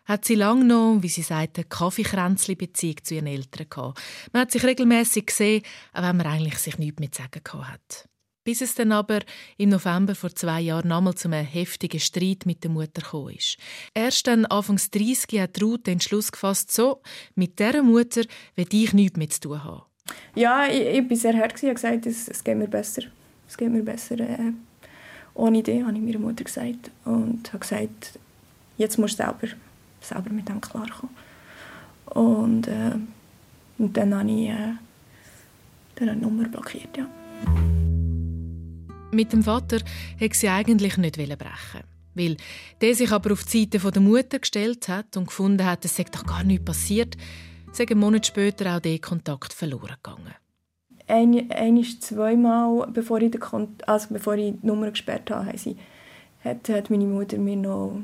hat sie lange noch, wie sie sagte, Kaffeekränzli-Beziehung zu ihren Eltern gehabt. Man hat sich regelmäßig gesehen, auch wenn man eigentlich sich nichts mehr zu sagen hat. Bis es dann aber im November vor zwei Jahren nochmal zu einem heftigen Streit mit der Mutter gekommen ist. Erst dann Anfangs 30 hat Ruth den Entschluss gefasst, so, mit dieser Mutter will ich nichts mehr zu tun haben. Ja, ich, ich war sehr hart. Ich habe gesagt, es, es geht mir besser. Es geht mir besser. Äh, ohne Idee, habe ich meiner Mutter gesagt. Und habe gesagt, jetzt musst du selber, selber mit dem klarkommen. Und, äh, und dann habe ich äh, dann eine Nummer blockiert, ja. Mit dem Vater wollte sie eigentlich nicht brechen. Weil der sich aber auf die Seite der Mutter gestellt hat und gefunden hat, es sei doch gar nichts passiert, sei einen Monat später auch der Kontakt verloren gegangen. Ein, ein zweimal, bevor ich, den also bevor ich die Nummer gesperrt habe, sie, hat, hat meine Mutter mir noch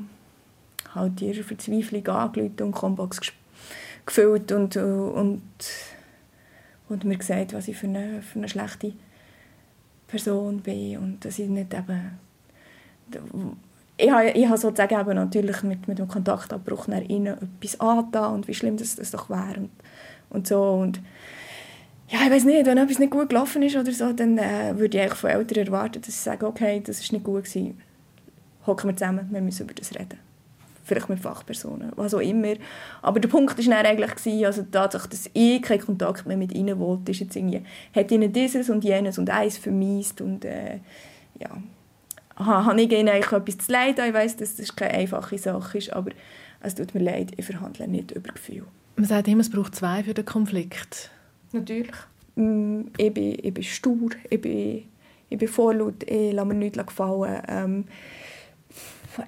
halt ihre Verzweiflung angerufen und Combox gefüllt und, und, und mir gesagt, was ich für eine, für eine schlechte Person bin und dass ich nicht eben ich habe, ich habe sozusagen eben natürlich mit, mit dem Kontaktabbruch nach ihnen etwas angetan und wie schlimm das, das doch wäre und, und so und ja, ich weiß nicht, wenn etwas nicht gut gelaufen ist oder so, dann äh, würde ich eigentlich von Eltern erwarten, dass sie sagen, okay, das ist nicht gut gewesen, hocken wir zusammen, wir müssen über das reden. vielleicht mit Fachpersonen, was auch immer. Aber der Punkt war dann eigentlich, also die Tatsache, dass ich keinen Kontakt mehr mit ihnen wollte, ist jetzt irgendwie, hat ihnen dieses und jenes und eins vermisst und äh, ja, habe ich ihnen eigentlich etwas zu leiden. Ich weiss, dass das keine einfache Sache ist, aber es tut mir leid, ich verhandle nicht über Gefühle. Man sagt immer, es braucht zwei für den Konflikt. Natürlich. Mm, ich bin, ich bin stur, ich bin, ich bin vorlaut, ich lasse mir nichts gefallen. Ähm,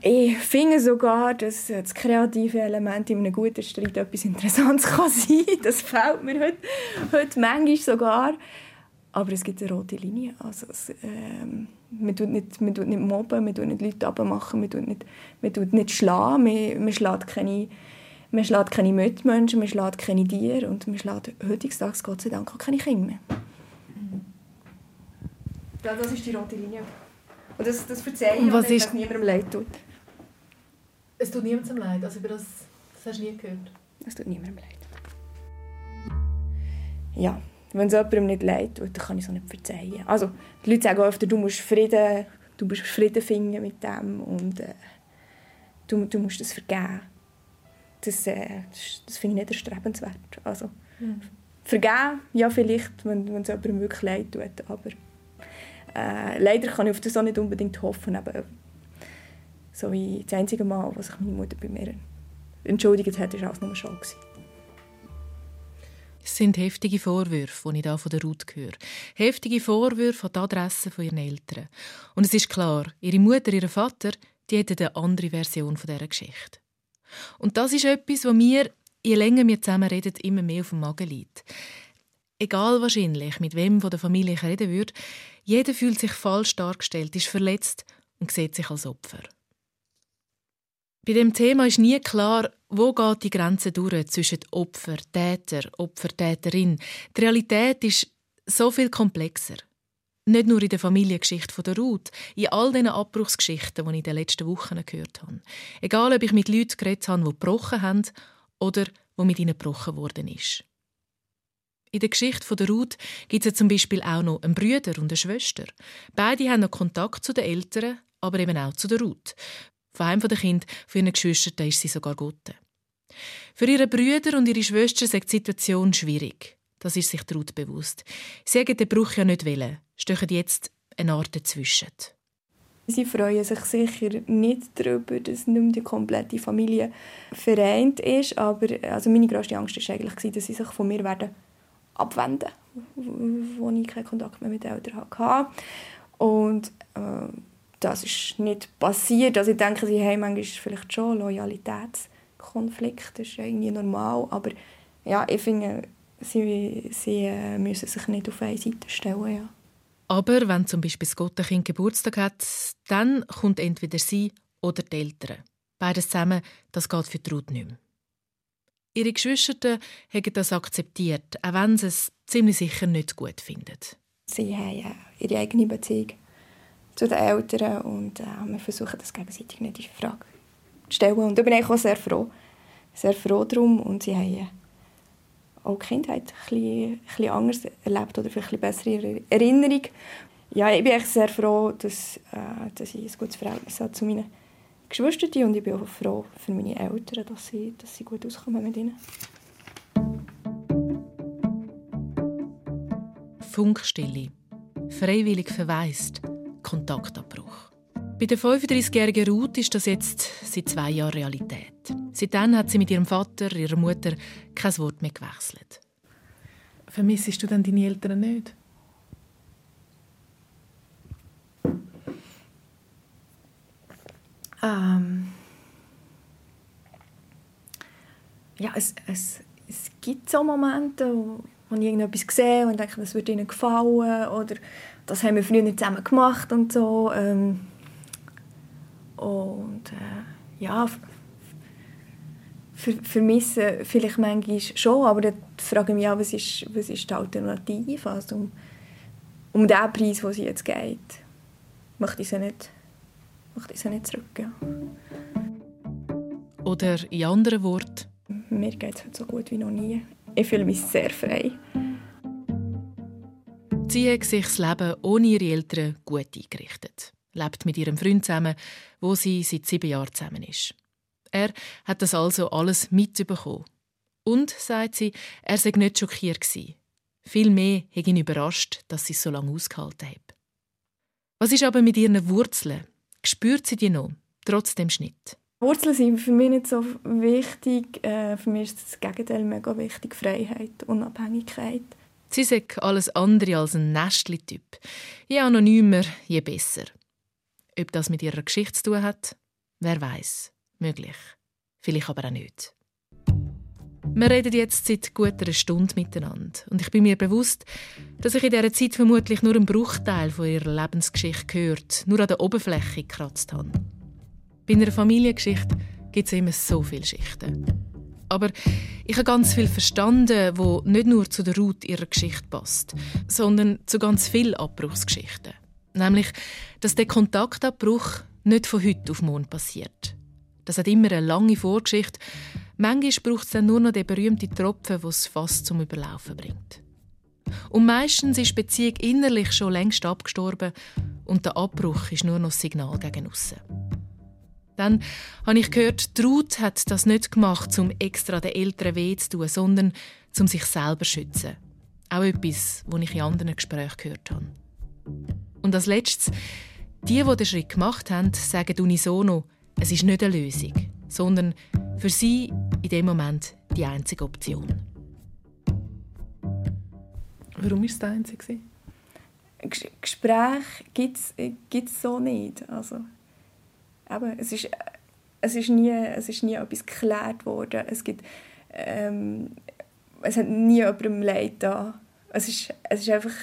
ich finde sogar, dass das kreative Element in einem guten Streit etwas Interessantes kann sein kann. Das fällt mir heute, heute manchmal sogar. Aber es gibt eine rote Linie. Also es, ähm, man, tut nicht, man tut nicht mobben, man tut nicht Leute abmachen, man tut nicht, man tut nicht schlagen, man, man schlägt keine man schlägt keine Mitmenschen, man schlägt keine Tiere und man schlägt heutzutage Gott sei Dank auch keine Kinder mehr. Ja, das ist die rote Linie. Und das, das verzeihe ich, was ist... dass niemandem leid tut. Es tut niemandem leid, also über das, das hast du nie gehört? Es tut niemandem leid. Ja, wenn es jemandem nicht leid tut, dann kann ich es auch nicht verzeihen. Also, die Leute sagen oft, du musst Frieden, du musst Frieden finden mit dem und äh, du, du musst es vergeben. Das, äh, das, das finde ich nicht erstrebenswert. Also, mhm. Vergeben, ja vielleicht, wenn, wenn es jemandem wirklich leid tut, aber äh, leider kann ich auf das auch nicht unbedingt hoffen. Aber so wie das einzige Mal, was sich meine Mutter bei mir entschuldigt hat, war alles nur schon. Gewesen. Es sind heftige Vorwürfe, die ich hier von der Ruth höre. Heftige Vorwürfe an die Adresse von ihren Eltern. Und es ist klar, ihre Mutter, ihr Vater, die hätten eine andere Version von dieser Geschichte. Und das ist etwas, was mir, je länger wir zusammen reden, immer mehr auf dem Magen liegt. Egal wahrscheinlich, mit wem von der Familie ich reden würde, jeder fühlt sich falsch dargestellt, ist verletzt und sieht sich als Opfer. Bei dem Thema ist nie klar, wo geht die Grenze durch zwischen Opfer, Täter, Opfer, Täterin. Die Realität ist so viel komplexer. Nicht nur in der Familiengeschichte von der Ruth, in all diesen Abbruchsgeschichten, die ich in den letzten Wochen gehört habe. Egal, ob ich mit Leuten geredet habe, die gebrochen haben oder wo mit ihnen gebrochen worden ist. In der Geschichte von der Ruth gibt es zum Beispiel auch noch einen Brüder und eine Schwester. Beide haben noch Kontakt zu den Eltern, aber eben auch zu der Ruth. Von einem der Kinder von ihren Geschwistern ist sie sogar Gotte. Für ihre Brüder und ihre Schwester ist die Situation schwierig. Das ist sich Ruth bewusst. Sie haben den Bruch ja nicht wollen, stechen jetzt eine Art dazwischen. Sie freuen sich sicher nicht darüber, dass nicht mehr die komplette Familie vereint ist. Aber also meine grösste Angst war eigentlich, dass sie sich von mir werden abwenden wo ich keinen Kontakt mehr mit den Eltern hatte. Und äh, das ist nicht passiert. Also ich denke, sie haben manchmal vielleicht schon Loyalitätskonflikte, das ist irgendwie normal. Aber ja, ich finde, sie, sie äh, müssen sich nicht auf eine Seite stellen. Ja. Aber wenn zum Beispiel das Gottenkind Geburtstag hat, dann kommt entweder sie oder die Eltern. Beides zusammen, das geht für die Ruth nicht mehr. Ihre Geschwister haben das akzeptiert, auch wenn sie es ziemlich sicher nicht gut finden. Sie haben ihre eigene Beziehung zu den Eltern und äh, wir versuchen das gegenseitig nicht in Frage zu stellen. Und da bin ich auch sehr froh, sehr froh darum. Und sie haben auch die Kindheit ein bisschen, ein anders erlebt oder vielleicht eine bessere Erinnerung. Ja, ich bin echt sehr froh, dass, äh, dass ich ein gutes Verhältnis habe zu meinen Geschwister und ich bin auch froh für meine Eltern, dass sie, dass sie gut auskommen mit ihnen. Funkstille. Freiwillig verwaist. Kontaktabbruch. Bei der 35-jährigen Ruth ist das jetzt seit zwei Jahren Realität. Seitdem hat sie mit ihrem Vater, ihrer Mutter kein Wort mehr gewechselt. Vermissest du dann deine Eltern nicht? Ähm ja, es, es, es gibt so Momente, wo, wo ich irgendetwas sehe und denke, das würde ihnen gefallen oder das haben wir früher zusammen gemacht und so. Ähm und äh, ja, vermissen vielleicht manchmal schon, aber dann frage ich mich auch, was ist, was ist die Alternative? Also um, um den Preis, den sie jetzt geht, möchte ich sie nicht möchte ich sie nicht zurück. Ja. Oder in anderen Worten? Mir geht es so gut wie noch nie. Ich fühle mich sehr frei. Sie hat sich das Leben ohne ihre Eltern gut eingerichtet. Lebt mit ihrem Freund zusammen, wo sie seit sieben Jahren zusammen ist. Er hat das also alles mitbekommen. Und, sagt sie, er sei nicht schockiert gewesen. Vielmehr hat ihn überrascht, dass sie es so lange ausgehalten hat. Was ist aber mit ihren Wurzeln? Spürt sie die noch, trotz dem Schnitt? Wurzeln sind für mich nicht so wichtig. Äh, für mich ist das Gegenteil mega wichtig. Freiheit, Unabhängigkeit. Sie sagt alles andere als ein Nestli-Typ. Je anonymer, je besser. Ob das mit ihrer Geschichte zu tun hat, wer weiß. Möglich. Vielleicht aber auch nicht. Wir reden jetzt seit gut einer Stunde miteinander. Und ich bin mir bewusst, dass ich in dieser Zeit vermutlich nur einen Bruchteil von ihrer Lebensgeschichte gehört, nur an der Oberfläche gekratzt habe. Bei einer Familiengeschichte gibt es immer so viele Schichten. Aber ich habe ganz viel verstanden, wo nicht nur zu der Route ihrer Geschichte passt, sondern zu ganz vielen Abbruchsgeschichten. Nämlich, dass der Kontaktabbruch nicht von heute auf morgen passiert. Das hat immer eine lange Vorgeschichte. Manchmal braucht es dann nur noch den berühmten Tropfen, der es fast zum Überlaufen bringt. Und meistens ist die Beziehung innerlich schon längst abgestorben und der Abbruch ist nur noch das Signal gegen aussen. Dann habe ich gehört, Ruth hat das nicht gemacht, um extra den Eltern weh zu tun, sondern um sich selber zu schützen. Auch etwas, was ich in anderen Gesprächen gehört habe. Und als letztes, die, die den Schritt gemacht haben, sagen unisono, es ist nicht eine Lösung, sondern für sie in dem Moment die einzige Option. Warum ist es die einzige? Gespräch gibt es so nicht. Also, eben, es, ist, es, ist nie, es ist nie etwas geklärt worden. Es, gibt, ähm, es hat nie jemandem Leid da. Es ist, es ist einfach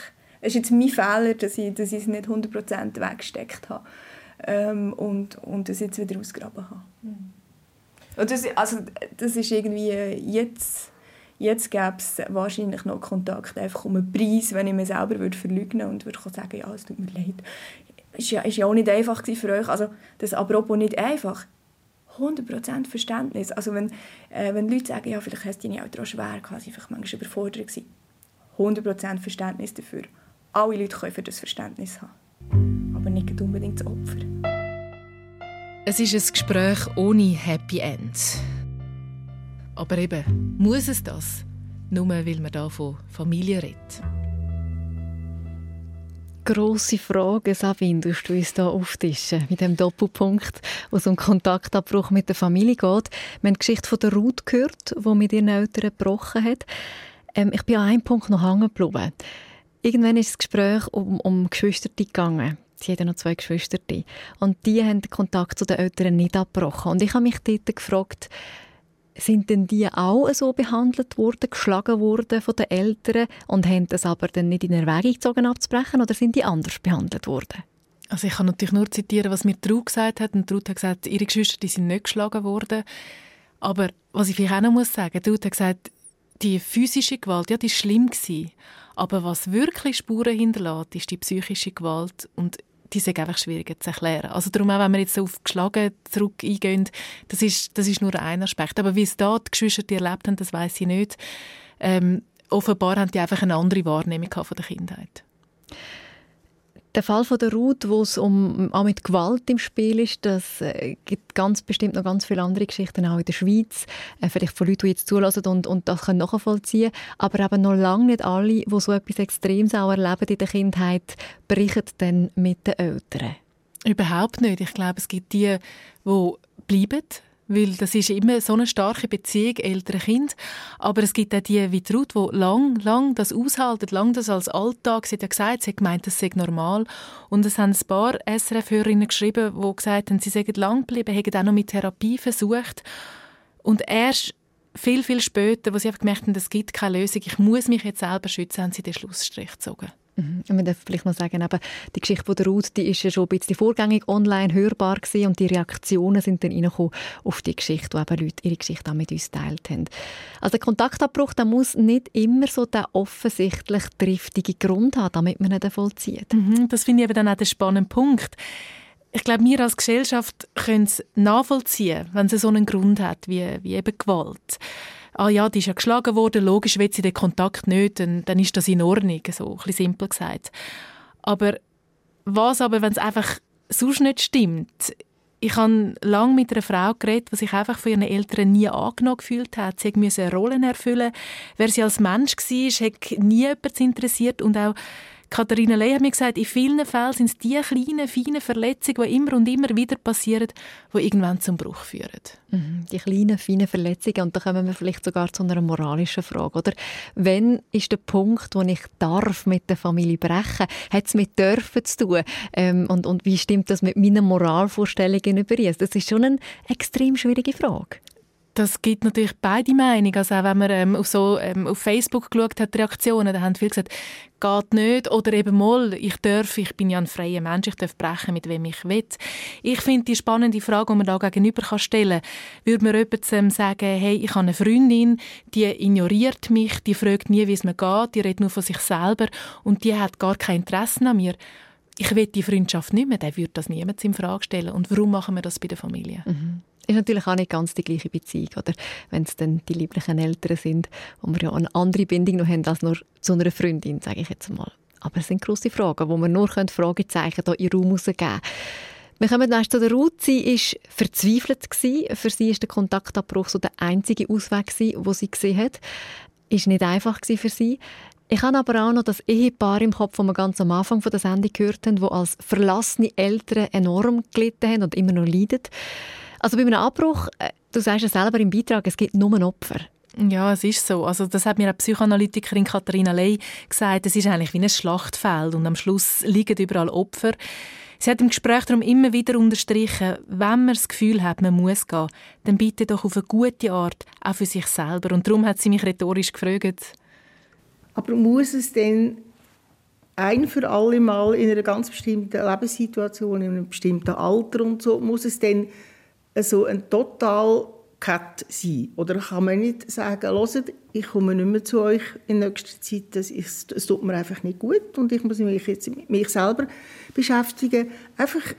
es ist jetzt mein Fehler, dass ich, dass ich es nicht 100% weggesteckt habe ähm, und, und das jetzt wieder ausgraben habe. Mhm. Und das, also, das ist irgendwie jetzt, jetzt gäbe es wahrscheinlich noch Kontakt einfach um einen Preis, wenn ich mir selber würde verleugnen und würde sagen, ja, es tut mir leid. War ja, ja auch nicht einfach für euch. Also das apropos nicht einfach. 100% Verständnis. Also wenn, äh, wenn Leute sagen, ja, vielleicht hast du deine Eltern auch schwer gehabt, sie einfach manchmal überfordert gewesen. 100% Verständnis dafür. Alle Leute können für das Verständnis haben. Aber nicht unbedingt das Opfer. Es ist ein Gespräch ohne Happy End. Aber eben, muss es das? Nur weil man hier von Familie redet. Grosse Frage, Sabine, du uns hier auftischen mit dem Doppelpunkt, wo es um Kontaktabbruch mit der Familie geht. Wir haben die Geschichte von der Ruth gehört, die mit ihren Eltern gebrochen hat. Ähm, ich bin an einem Punkt noch hängen geblieben. Irgendwann ist das Gespräch um, um Geschwister gegangen. Sie hat noch zwei Geschwister. Und die haben den Kontakt zu den Eltern nicht abgebrochen. Und ich habe mich dort gefragt, sind denn die auch so behandelt worden, geschlagen worden von den Eltern und haben das aber dann nicht in Erwägung gezogen abzubrechen oder sind die anders behandelt worden? Also ich kann natürlich nur zitieren, was mir Trud gesagt hat. Und Trud hat gesagt, ihre Geschwister die sind nicht geschlagen worden. Aber was ich vielleicht auch noch muss sagen, Trud hat gesagt, die physische Gewalt, ja, die war schlimm. Aber was wirklich Spuren hinterlässt, ist die psychische Gewalt. Und die sind einfach schwieriger zu erklären. Also darum auch, wenn wir jetzt auf Geschlagen zurück eingehen, das ist, das ist nur ein Aspekt. Aber wie es da die Geschwister die erlebt haben, das weiß ich nicht. Ähm, offenbar haben die einfach eine andere Wahrnehmung von der Kindheit. Der Fall von der Ruth, wo es um, auch mit Gewalt im Spiel ist, das äh, gibt ganz bestimmt noch ganz viele andere Geschichten auch in der Schweiz. Äh, vielleicht von Leuten, die jetzt zulassen und, und das können nachvollziehen. Aber eben noch lange nicht alle, die so etwas Extremes auch erleben in der Kindheit, berichten dann mit den Eltern. Überhaupt nicht. Ich glaube, es gibt die, die bleiben, weil das ist immer so eine starke Beziehung Eltern-Kind. Aber es gibt auch die wie Ruth, die lang, lang das aushalten, lang das als Alltag. Sie hat ja gesagt, sie hat gemeint, das sei normal. Und es haben ein paar SRF-Hörerinnen geschrieben, die gesagt haben, sie seien lang geblieben, hätten auch noch mit Therapie versucht. Und erst viel, viel später, wo sie einfach gemerkt haben, es gibt keine Lösung, ich muss mich jetzt selber schützen, haben sie den Schlussstrich gezogen. Mhm. Man darf vielleicht noch sagen, aber die Geschichte von der Ruth, die ist ja schon ein bisschen vorgängig online hörbar gewesen und die Reaktionen sind dann reingekommen auf die Geschichte, wo eben Leute ihre Geschichte auch mit uns geteilt haben. Also der Kontaktabbruch, der muss nicht immer so den offensichtlich triftigen Grund haben, damit man ihn vollzieht. Mhm, das finde ich eben dann auch der spannende Punkt. Ich glaube, wir als Gesellschaft können es nachvollziehen, wenn es so einen Grund hat, wie, wie eben Gewalt ah ja, die ist ja geschlagen worden, logisch will sie den Kontakt nicht, dann, dann ist das in Ordnung, so ein bisschen simpel gesagt. Aber was aber, wenn es einfach sonst nicht stimmt, Ich habe lange mit einer Frau geredet, die sich einfach von ihren Eltern nie angenommen gefühlt hat. Sie musste Rollen erfüllen. Wer sie als Mensch war, hat nie jemand interessiert und auch Katharina Ley hat mir gesagt, in vielen Fällen sind es die kleinen, feinen Verletzungen, die immer und immer wieder passieren, die irgendwann zum Bruch führen. Mhm, die kleinen, feinen Verletzungen. Und da kommen wir vielleicht sogar zu einer moralischen Frage. Oder? Wann ist der Punkt, wo ich darf mit der Familie brechen Hat es mit dürfen zu tun? Ähm, und, und wie stimmt das mit meinen Moralvorstellungen überein? Das ist schon eine extrem schwierige Frage das gibt natürlich beide Meinungen. Also auch wenn man ähm, auf, so, ähm, auf Facebook geschaut hat, Reaktionen, da haben viele gesagt, geht nicht oder eben mal, ich darf, ich bin ja ein freier Mensch, ich darf brechen, mit wem ich will. Ich finde die spannende Frage, die man da gegenüber kann stellen kann, würde man jemandem sagen, hey, ich habe eine Freundin, die ignoriert mich, die fragt nie, wie es mir geht, die redet nur von sich selber und die hat gar kein Interesse an mir ich will die Freundschaft nicht mehr, dann würde das niemand in Frage stellen. Und warum machen wir das bei der Familie? Mhm ist natürlich auch nicht ganz die gleiche Beziehung, oder? Wenn es dann die lieblichen Eltern sind, wo wir ja eine andere Bindung noch haben als nur zu einer Freundin, sage ich jetzt mal. Aber es sind grosse Fragen, wo wir nur Fragezeichen hier in Raum rausgeben wir kommen dann zu der Ruth. Sie war verzweifelt. Für sie war der Kontaktabbruch so der einzige Ausweg, den sie gesehen hat. Ist nicht einfach für sie. Ich habe aber auch noch das Ehepaar im Kopf, das wir ganz am Anfang der Sendung gehört haben, wo als verlassene Eltern enorm gelitten haben und immer noch leiden. Also bei einem Abbruch, äh, du sagst ja selber im Beitrag, es gibt nur ein Opfer. Ja, es ist so. Also das hat mir eine Psychoanalytikerin Katharina Ley gesagt. Es ist eigentlich wie ein Schlachtfeld und am Schluss liegen überall Opfer. Sie hat im Gespräch darum immer wieder unterstrichen, wenn man das Gefühl hat, man muss gehen, dann bitte doch auf eine gute Art, auch für sich selber. Und darum hat sie mich rhetorisch gefragt. Aber muss es denn ein für alle Mal in einer ganz bestimmten Lebenssituation, in einem bestimmten Alter und so, muss es denn so ein total Cut sein? Oder kann man nicht sagen, hört, ich komme nicht mehr zu euch in nächster Zeit, das, ist, es tut mir einfach nicht gut und ich muss mich jetzt mit mich selber beschäftigen. Einfach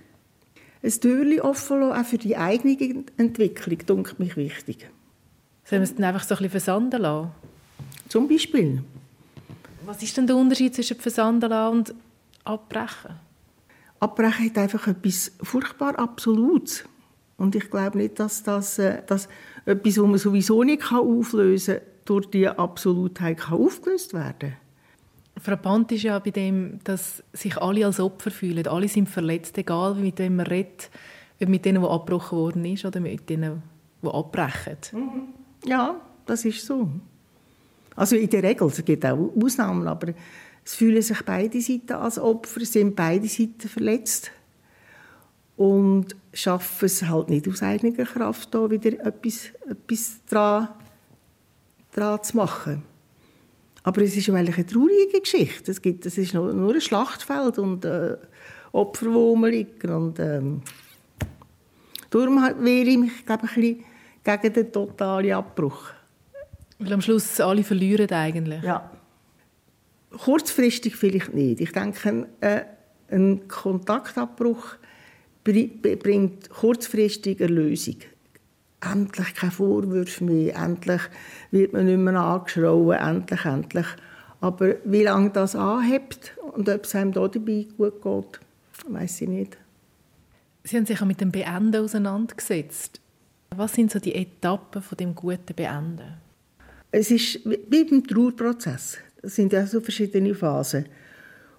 ein Türchen offen lassen, auch für die eigene Entwicklung, dunkelt mich wichtig. Sollen wir es dann einfach so ein bisschen versanden lassen? Zum Beispiel. Was ist denn der Unterschied zwischen versanden lassen und abbrechen? Abbrechen hat einfach etwas furchtbar Absolutes. Und ich glaube nicht, dass das äh, dass etwas, was man sowieso nicht auflösen kann, durch die Absolutheit kann aufgelöst werden Frappant ist ja bei dem, dass sich alle als Opfer fühlen. Alle sind verletzt, egal mit wem man redet. Ob mit denen, die abgebrochen worden ist, oder mit denen, die abbrechen. Mhm. Ja, das ist so. Also in der Regel, es gibt auch Ausnahmen, aber es fühlen sich beide Seiten als Opfer, sind beide Seiten verletzt und schaffen es halt nicht aus eigener Kraft, da wieder etwas, etwas dran, dran zu machen. Aber es ist eigentlich eine traurige Geschichte. Es, gibt, es ist nur, nur ein Schlachtfeld und äh, Opfer, die rumliegen. Und, ähm, darum wehre ich mich glaube ich, ein gegen den totalen Abbruch. Weil am Schluss alle verlieren eigentlich. Ja. Kurzfristig vielleicht nicht. Ich denke, äh, ein Kontaktabbruch bringt kurzfristig eine Lösung. Endlich keine Vorwürfe mehr, endlich wird man nicht mehr angeschrien, endlich, endlich. Aber wie lange das anhebt und ob es einem da dabei gut geht, weiß ich nicht. Sie haben sich auch mit dem Beenden auseinandergesetzt. Was sind so die Etappen von dem guten Beenden? Es ist wie beim Trauerprozess. Es sind ja so verschiedene Phasen.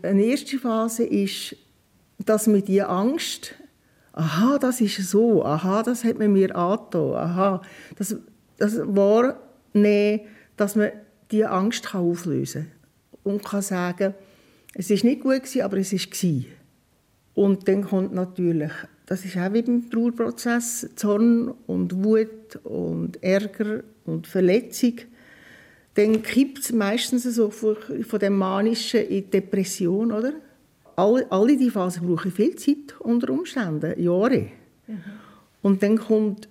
Eine erste Phase ist, dass man die Angst aha, das ist so, aha, das hat man mir angetan, aha, das, das wahrnehmen, dass man diese Angst kann auflösen kann und kann sagen, es ist nicht gut gewesen, aber es ist gewesen. Und dann kommt natürlich, das ist auch wie beim Trauerprozess, Zorn und Wut und Ärger und Verletzung. Dann kippt es meistens so von, dem Manischen in Depression, oder? Alle, alle diese Phasen brauchen viel Zeit unter Umständen, Jahre. Mhm. Und dann kommt,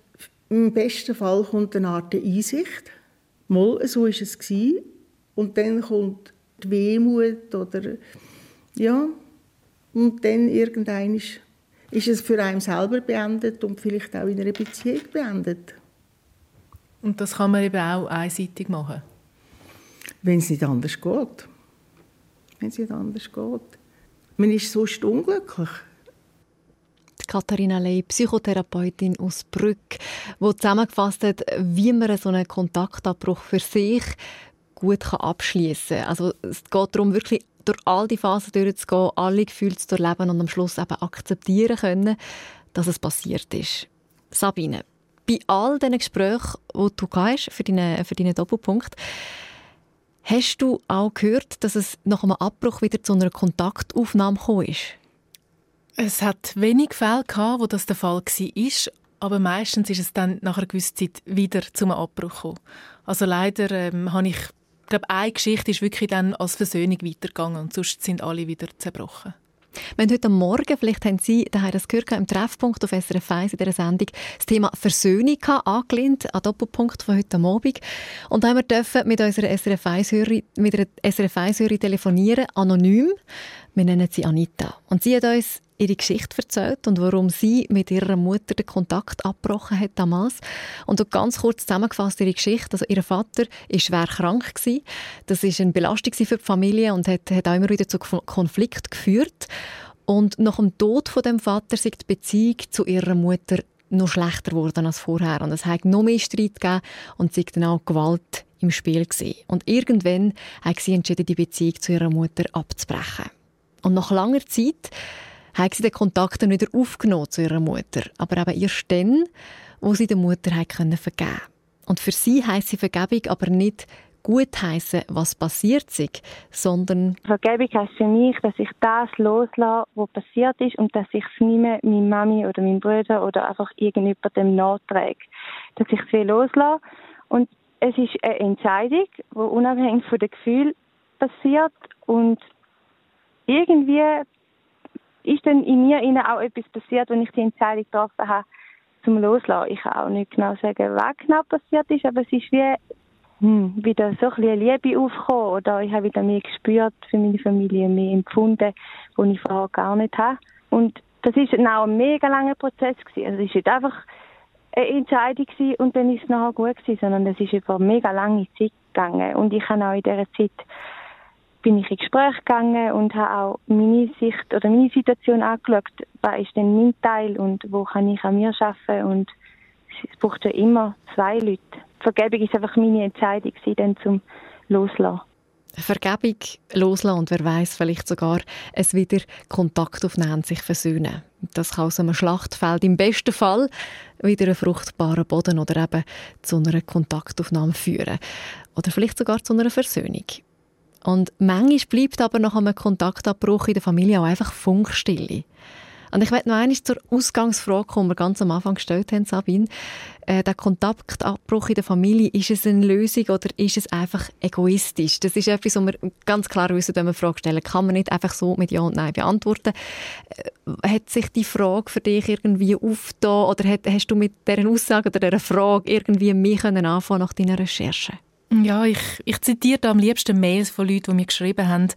im besten Fall kommt eine Art Einsicht. Mal, so war es gewesen. Und dann kommt die Wehmut oder ja, und dann irgendwann ist, ist es für einen selber beendet und vielleicht auch in einer Beziehung beendet. Und das kann man eben auch einseitig machen? Wenn es nicht anders geht. Wenn es nicht anders geht. Man ist sonst unglücklich. Katharina Ley, Psychotherapeutin aus Brück, die zusammengefasst hat, wie man so einen Kontaktabbruch für sich gut abschließen kann. Also es geht darum, wirklich durch all die Phasen durchzugehen, alle Gefühle zu durchleben und am Schluss eben akzeptieren können, dass es passiert ist. Sabine, bei all diesen Gesprächen, die du für deinen, für deinen Doppelpunkt, hast du auch gehört, dass es nach einem Abbruch wieder zu einer Kontaktaufnahme gekommen ist? Es hat wenig Fälle gehabt, wo das der Fall war, aber meistens ist es dann nach einer gewissen Zeit wieder zum Abbruch gekommen. Also leider ähm, habe ich ich glaube, eine Geschichte ist wirklich dann als Versöhnung weitergegangen und sonst sind alle wieder zerbrochen. Haben heute Morgen, vielleicht haben Sie daheim das gehört, im Treffpunkt auf SRF 1 in dieser Sendung, das Thema Versöhnung angelehnt an Doppelpunkt von heute Morgen. Und da haben wir dürfen mit unserer SRF 1-Hörerin, mit einer SRF 1-Hörerin telefonieren, anonym. Wir nennen sie Anita. Und sie hat uns ihre Geschichte erzählt und warum sie mit ihrer Mutter den Kontakt abgebrochen hat damals. Und ganz kurz zusammengefasst ihre Geschichte. Also ihr Vater war schwer krank. Gewesen. Das war eine Belastung für die Familie und hat, hat auch immer wieder zu Konflikt geführt. Und nach dem Tod von dem Vater ist die Beziehung zu ihrer Mutter noch schlechter geworden als vorher. Und es hat noch mehr Streit gegeben und sie dann auch Gewalt im Spiel gesehen. Und irgendwann hat sie entschieden, die Beziehung zu ihrer Mutter abzubrechen. Und nach langer Zeit haben sie den Kontakt dann wieder aufgenommen zu ihrer Mutter. Aber eben erst dann, wo sie der Mutter können vergeben Und für sie heisst sie Vergebung aber nicht gut heißen, was passiert ist, sondern Vergebung heisst für mich, dass ich das loslasse, was passiert ist und dass ich es nicht mehr meiner Mami oder meinem Bruder oder einfach irgendjemandem nachträge. Dass ich es loslasse und es ist eine Entscheidung, die unabhängig von dem Gefühl passiert und irgendwie ist dann in mir innen auch etwas passiert, wenn ich die Entscheidung getroffen habe, zum Loslassen. Ich kann auch nicht genau sagen, was genau passiert ist, aber es ist wie hm, wieder so ein Liebe aufgekommen oder ich habe wieder mehr gespürt für meine Familie, mehr empfunden, wo ich vorher gar nicht habe. Und das ist auch ein mega langer Prozess gewesen. Also es ist nicht einfach eine Entscheidung gewesen und dann ist es nachher gut gewesen, sondern es ist über eine mega lange Zeit gegangen und ich habe auch in dieser Zeit bin ich in Gespräch gegangen und habe auch meine Sicht oder meine Situation angeschaut. Was ist denn mein Teil und wo kann ich an mir arbeiten? Und es braucht ja immer zwei Leute. Vergebung ist einfach meine Entscheidung, sie dann zum Loslassen. Vergebung loslassen und wer weiß vielleicht sogar es wieder Kontakt aufnehmen, sich versöhnen. Das kann aus einem Schlachtfeld im besten Fall wieder einen fruchtbaren Boden oder eben zu einer Kontaktaufnahme führen. Oder vielleicht sogar zu einer Versöhnung. Und manchmal bleibt aber nach einem Kontaktabbruch in der Familie auch einfach Funkstille. Und ich möchte noch einmal zur Ausgangsfrage kommen, die wir ganz am Anfang gestellt haben, Sabine. Äh, der Kontaktabbruch in der Familie, ist es eine Lösung oder ist es einfach egoistisch? Das ist etwas, was wir ganz klar wissen, wenn wir Frage stellen. Kann man nicht einfach so mit Ja und Nein beantworten. Äh, hat sich die Frage für dich irgendwie aufgetan oder hat, hast du mit dieser Aussage oder dieser Frage irgendwie mehr anfangen nach deiner Recherche? Ja, ich, ich zitiere am liebsten Mails von Leuten, die mir geschrieben haben.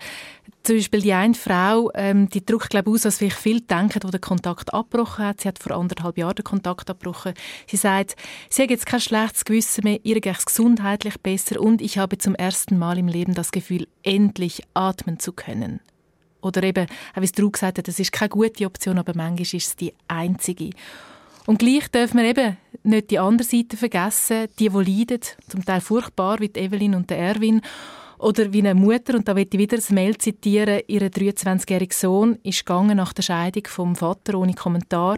Zum Beispiel die eine Frau, ähm, die drückt glaube aus, dass vielleicht viele denken, die den Kontakt abgebrochen hat. Sie hat vor anderthalb Jahren den Kontakt abgebrochen. Sie sagt, sie hat jetzt kein schlechtes Gewissen mehr, ihr geht es gesundheitlich besser und ich habe zum ersten Mal im Leben das Gefühl, endlich atmen zu können. Oder eben, wie es Drew gesagt hat, das ist keine gute Option, aber manchmal ist es die einzige. Und gleich dürfen wir eben nicht die andere Seite vergessen, die, die leiden, zum Teil furchtbar, wie Evelyn und Erwin. Oder wie eine Mutter, und da möchte ich wieder das Mail zitieren, ihr 23-jähriger Sohn ist gegangen nach der Scheidung vom Vater ohne Kommentar.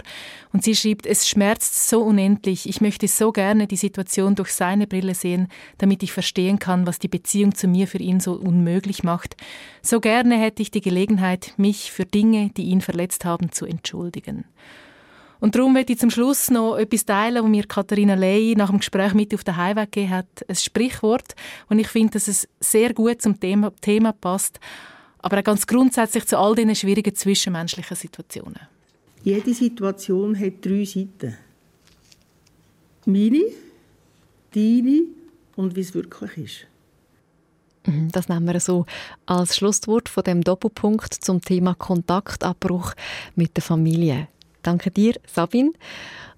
Und sie schreibt, es schmerzt so unendlich. Ich möchte so gerne die Situation durch seine Brille sehen, damit ich verstehen kann, was die Beziehung zu mir für ihn so unmöglich macht. So gerne hätte ich die Gelegenheit, mich für Dinge, die ihn verletzt haben, zu entschuldigen. Und darum möchte ich zum Schluss noch etwas teilen, was mir Katharina Ley nach dem Gespräch mit auf den Heimweg gegeben hat. Ein Sprichwort, und ich finde, dass es sehr gut zum Thema, Thema passt, aber auch ganz grundsätzlich zu all diesen schwierigen zwischenmenschlichen Situationen. Jede Situation hat drei Seiten. Meine, deine und wie es wirklich ist. Mhm, das nehmen wir so als Schlusswort von dem Doppelpunkt zum Thema Kontaktabbruch mit der Familie. Danke dir, Sabine.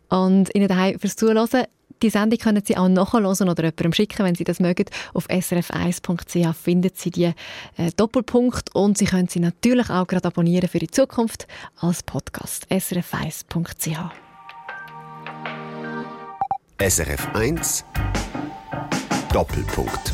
Und Ihnen daheim fürs Zuhören. Die Sendung können Sie auch nachhören oder jemandem schicken, wenn Sie das mögen. Auf srf1.ch finden Sie die äh, Doppelpunkt und Sie können sie natürlich auch gerade abonnieren für die Zukunft als Podcast. srf1.ch SRF 1 Doppelpunkt